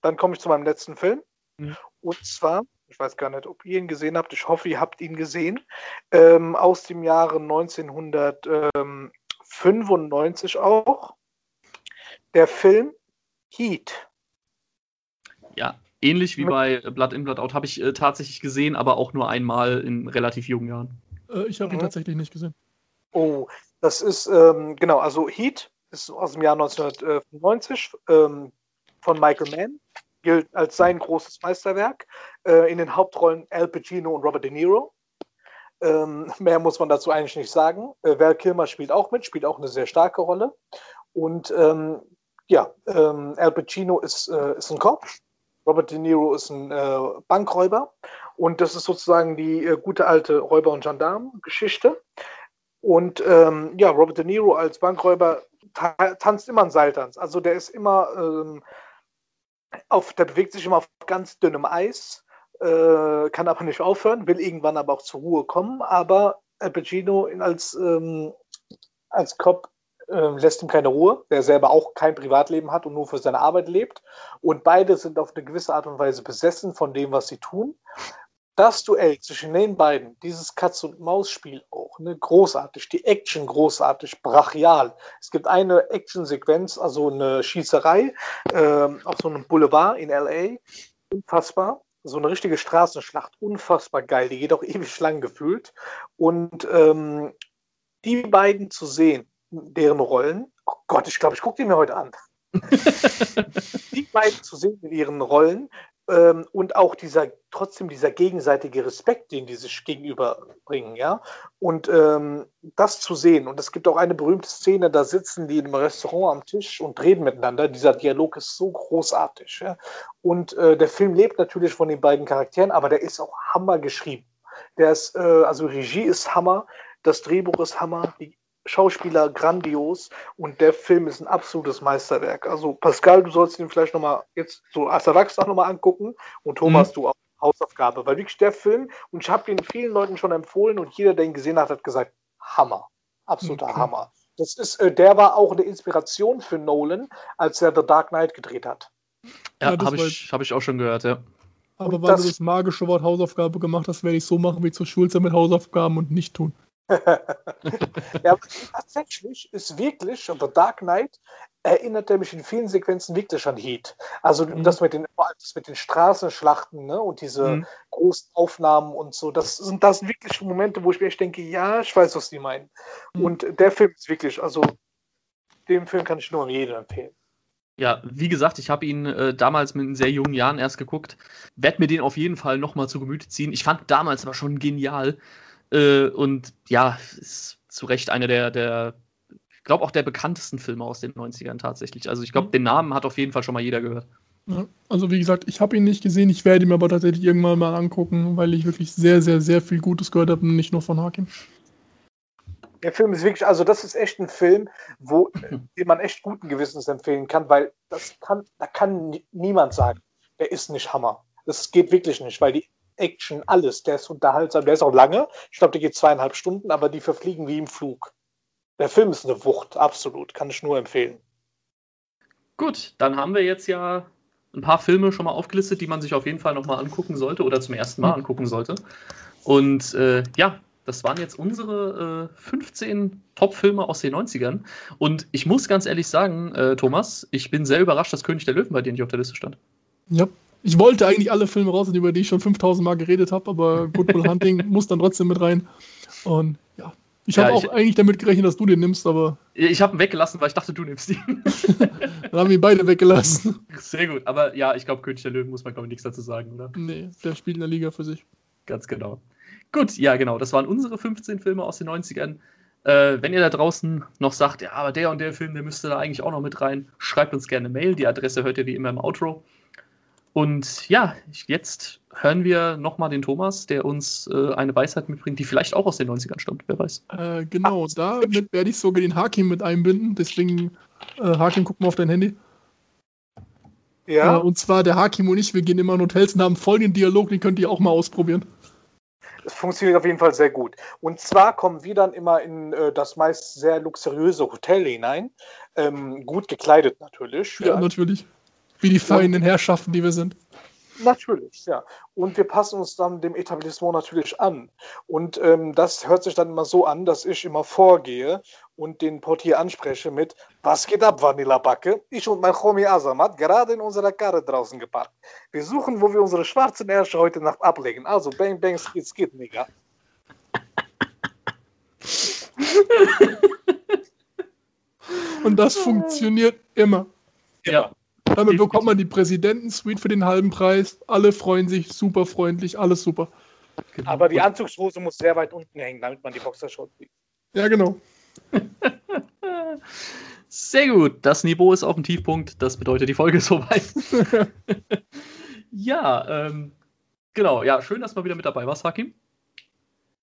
Speaker 2: Dann komme ich zu meinem letzten Film. Mhm. Und zwar, ich weiß gar nicht, ob ihr ihn gesehen habt, ich hoffe, ihr habt ihn gesehen, ähm, aus dem Jahre 1900. Ähm, 95 auch. Der Film Heat.
Speaker 1: Ja, ähnlich wie bei Blood in, Blood Out habe ich äh, tatsächlich gesehen, aber auch nur einmal in relativ jungen Jahren.
Speaker 3: Äh, ich habe ihn mhm. tatsächlich nicht gesehen.
Speaker 2: Oh, das ist, ähm, genau, also Heat ist aus dem Jahr 1995 ähm, von Michael Mann, gilt als sein großes Meisterwerk. Äh, in den Hauptrollen Al Pacino und Robert De Niro. Ähm, mehr muss man dazu eigentlich nicht sagen. Äh, Val Kilmer spielt auch mit, spielt auch eine sehr starke Rolle. Und ähm, ja, ähm, Al Pacino ist, äh, ist ein Cop, Robert De Niro ist ein äh, Bankräuber. Und das ist sozusagen die äh, gute alte Räuber- und Gendarm-Geschichte. Und ähm, ja, Robert De Niro als Bankräuber ta tanzt immer einen Seiltanz. Also der ist immer ähm, auf, der bewegt sich immer auf ganz dünnem Eis äh, kann aber nicht aufhören, will irgendwann aber auch zur Ruhe kommen, aber Al Pacino als, ähm, als Cop äh, lässt ihm keine Ruhe, der selber auch kein Privatleben hat und nur für seine Arbeit lebt. Und beide sind auf eine gewisse Art und Weise besessen von dem, was sie tun. Das Duell zwischen den beiden, dieses Katz-und-Maus-Spiel auch, ne, großartig, die Action großartig, brachial. Es gibt eine Action-Sequenz, also eine Schießerei äh, auf so einem Boulevard in L.A., unfassbar so eine richtige Straßenschlacht, unfassbar geil. Die geht auch ewig lang gefühlt. Und ähm, die beiden zu sehen, deren Rollen, oh Gott, ich glaube, ich gucke die mir heute an. die beiden zu sehen in ihren Rollen, ähm, und auch dieser, trotzdem dieser gegenseitige Respekt, den die sich gegenüberbringen, ja. Und ähm, das zu sehen, und es gibt auch eine berühmte Szene, da sitzen die im Restaurant am Tisch und reden miteinander. Dieser Dialog ist so großartig. Ja? Und äh, der Film lebt natürlich von den beiden Charakteren, aber der ist auch Hammer geschrieben. Der ist, äh, also Regie ist Hammer, das Drehbuch ist Hammer, die Schauspieler grandios und der Film ist ein absolutes Meisterwerk. Also Pascal, du sollst ihn vielleicht nochmal jetzt so als Erwachsener nochmal angucken und Thomas, mhm. du auch Hausaufgabe, weil wirklich der Film, und ich habe ihn vielen Leuten schon empfohlen und jeder, der ihn gesehen hat, hat gesagt, Hammer, absoluter okay. Hammer. Das ist, äh, der war auch eine Inspiration für Nolan, als er The Dark Knight gedreht hat.
Speaker 1: Ja, ja habe ich, hab ich auch schon gehört, ja.
Speaker 3: Aber und weil das, du das magische Wort Hausaufgabe gemacht hast, werde ich so machen wie zur Schulzeit mit Hausaufgaben und nicht tun.
Speaker 2: Ja, tatsächlich ist wirklich, The Dark Knight erinnert er mich in vielen Sequenzen wirklich an Heat. Also mhm. das, mit den, das mit den Straßenschlachten ne, und diese mhm. großen Aufnahmen und so, das sind, das sind wirklich Momente, wo ich mir echt denke, ja, ich weiß, was die meinen. Mhm. Und der Film ist wirklich, also den Film kann ich nur jedem empfehlen.
Speaker 1: Ja, wie gesagt, ich habe ihn äh, damals mit sehr jungen Jahren erst geguckt. Werde mir den auf jeden Fall nochmal zu Gemüte ziehen. Ich fand damals aber schon genial, äh, und ja, ist zu Recht einer der, der ich glaube auch der bekanntesten Filme aus den 90ern tatsächlich. Also ich glaube, mhm. den Namen hat auf jeden Fall schon mal jeder gehört.
Speaker 3: Ja, also wie gesagt, ich habe ihn nicht gesehen, ich werde ihn aber tatsächlich irgendwann mal angucken, weil ich wirklich sehr, sehr, sehr viel Gutes gehört habe und nicht nur von Hakim.
Speaker 2: Der Film ist wirklich, also das ist echt ein Film, wo, den man echt guten Gewissens empfehlen kann, weil das kann, da kann niemand sagen, der ist nicht Hammer. Das geht wirklich nicht, weil die Action, alles. Der ist unterhaltsam, der ist auch lange. Ich glaube, der geht zweieinhalb Stunden, aber die verfliegen wie im Flug. Der Film ist eine Wucht, absolut. Kann ich nur empfehlen.
Speaker 1: Gut, dann haben wir jetzt ja ein paar Filme schon mal aufgelistet, die man sich auf jeden Fall nochmal angucken sollte oder zum ersten Mal mhm. angucken sollte. Und äh, ja, das waren jetzt unsere äh, 15 Top-Filme aus den 90ern. Und ich muss ganz ehrlich sagen, äh, Thomas, ich bin sehr überrascht, dass König der Löwen bei dir nicht auf der Liste stand.
Speaker 3: Ja, ich wollte eigentlich alle Filme raus, über die ich schon 5000 Mal geredet habe, aber Good Will Hunting muss dann trotzdem mit rein. Und ja, ich habe ja, auch eigentlich damit gerechnet, dass du den nimmst, aber.
Speaker 1: Ich habe ihn weggelassen, weil ich dachte, du nimmst ihn.
Speaker 3: dann haben wir ihn beide weggelassen.
Speaker 1: Sehr gut, aber ja, ich glaube, König der Löwen muss man, glaube ich, nichts dazu sagen, oder?
Speaker 3: Nee, der spielt in der Liga für sich.
Speaker 1: Ganz genau. Gut, ja, genau. Das waren unsere 15 Filme aus den 90ern. Äh, wenn ihr da draußen noch sagt, ja, aber der und der Film, der müsste da eigentlich auch noch mit rein, schreibt uns gerne eine Mail. Die Adresse hört ihr wie immer im Outro. Und ja, jetzt hören wir nochmal den Thomas, der uns äh, eine Weisheit mitbringt, die vielleicht auch aus den 90ern stammt, wer weiß.
Speaker 3: Äh, genau, damit werde ich sogar den Hakim mit einbinden, deswegen, äh, Hakim, guck mal auf dein Handy. Ja. Äh, und zwar der Hakim und ich, wir gehen immer in Hotels und haben folgenden Dialog, den könnt ihr auch mal ausprobieren.
Speaker 2: Es funktioniert auf jeden Fall sehr gut. Und zwar kommen wir dann immer in äh, das meist sehr luxuriöse Hotel hinein, ähm, gut gekleidet natürlich.
Speaker 3: Ja, ja. natürlich. Wie die feinen Herrschaften, die wir sind.
Speaker 2: Natürlich, ja. Und wir passen uns dann dem Etablissement natürlich an. Und ähm, das hört sich dann immer so an, dass ich immer vorgehe und den Portier anspreche mit Was geht ab, Vanilla Backe? Ich und mein Homie Azamat gerade in unserer Karre draußen geparkt. Wir suchen, wo wir unsere schwarzen Ärsche heute Nacht ablegen. Also bang, bang, skit, skit, Nigga.
Speaker 3: und das funktioniert immer.
Speaker 1: Ja.
Speaker 3: Damit bekommt man die Präsidentensuite für den halben Preis. Alle freuen sich, super freundlich, alles super.
Speaker 2: Genau. Aber die Anzugshose muss sehr weit unten hängen, damit man die Boxershorts sieht.
Speaker 3: Ja, genau.
Speaker 1: Sehr gut. Das Niveau ist auf dem Tiefpunkt. Das bedeutet, die Folge ist soweit. ja, ähm, genau. Ja, schön, dass du mal wieder mit dabei warst, Hakim.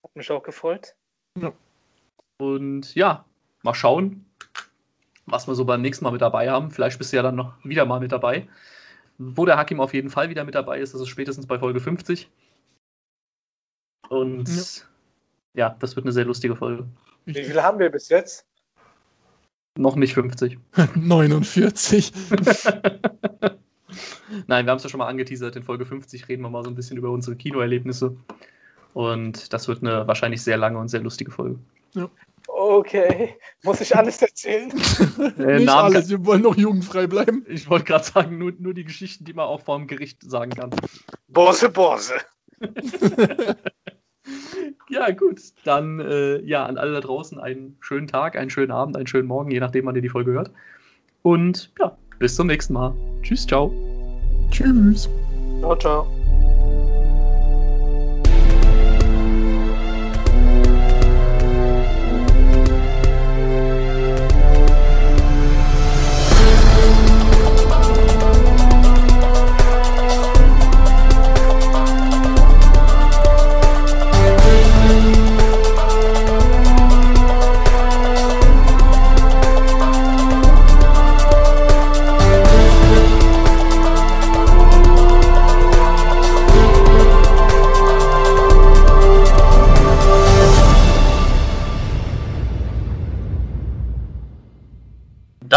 Speaker 2: Hat mich auch gefreut.
Speaker 1: Ja. Und ja, mal schauen, was wir so beim nächsten Mal mit dabei haben. Vielleicht bist du ja dann noch wieder mal mit dabei. wo der Hakim auf jeden Fall wieder mit dabei ist. Das ist spätestens bei Folge 50. Und ja, ja das wird eine sehr lustige Folge.
Speaker 2: Wie viele haben wir bis jetzt?
Speaker 1: Noch nicht 50.
Speaker 3: 49.
Speaker 1: Nein, wir haben es ja schon mal angeteasert. In Folge 50 reden wir mal so ein bisschen über unsere Kinoerlebnisse. Und das wird eine wahrscheinlich sehr lange und sehr lustige Folge.
Speaker 2: Ja. Okay, muss ich alles erzählen?
Speaker 3: äh, Nicht alles, wir wollen noch jugendfrei bleiben.
Speaker 1: Ich wollte gerade sagen, nur, nur die Geschichten, die man auch vor dem Gericht sagen kann.
Speaker 2: Bose, Bose.
Speaker 1: ja, gut. Dann äh, ja, an alle da draußen einen schönen Tag, einen schönen Abend, einen schönen Morgen, je nachdem, wann ihr die Folge hört. Und ja, bis zum nächsten Mal. Tschüss, ciao.
Speaker 3: Tschüss.
Speaker 2: Ciao, ciao.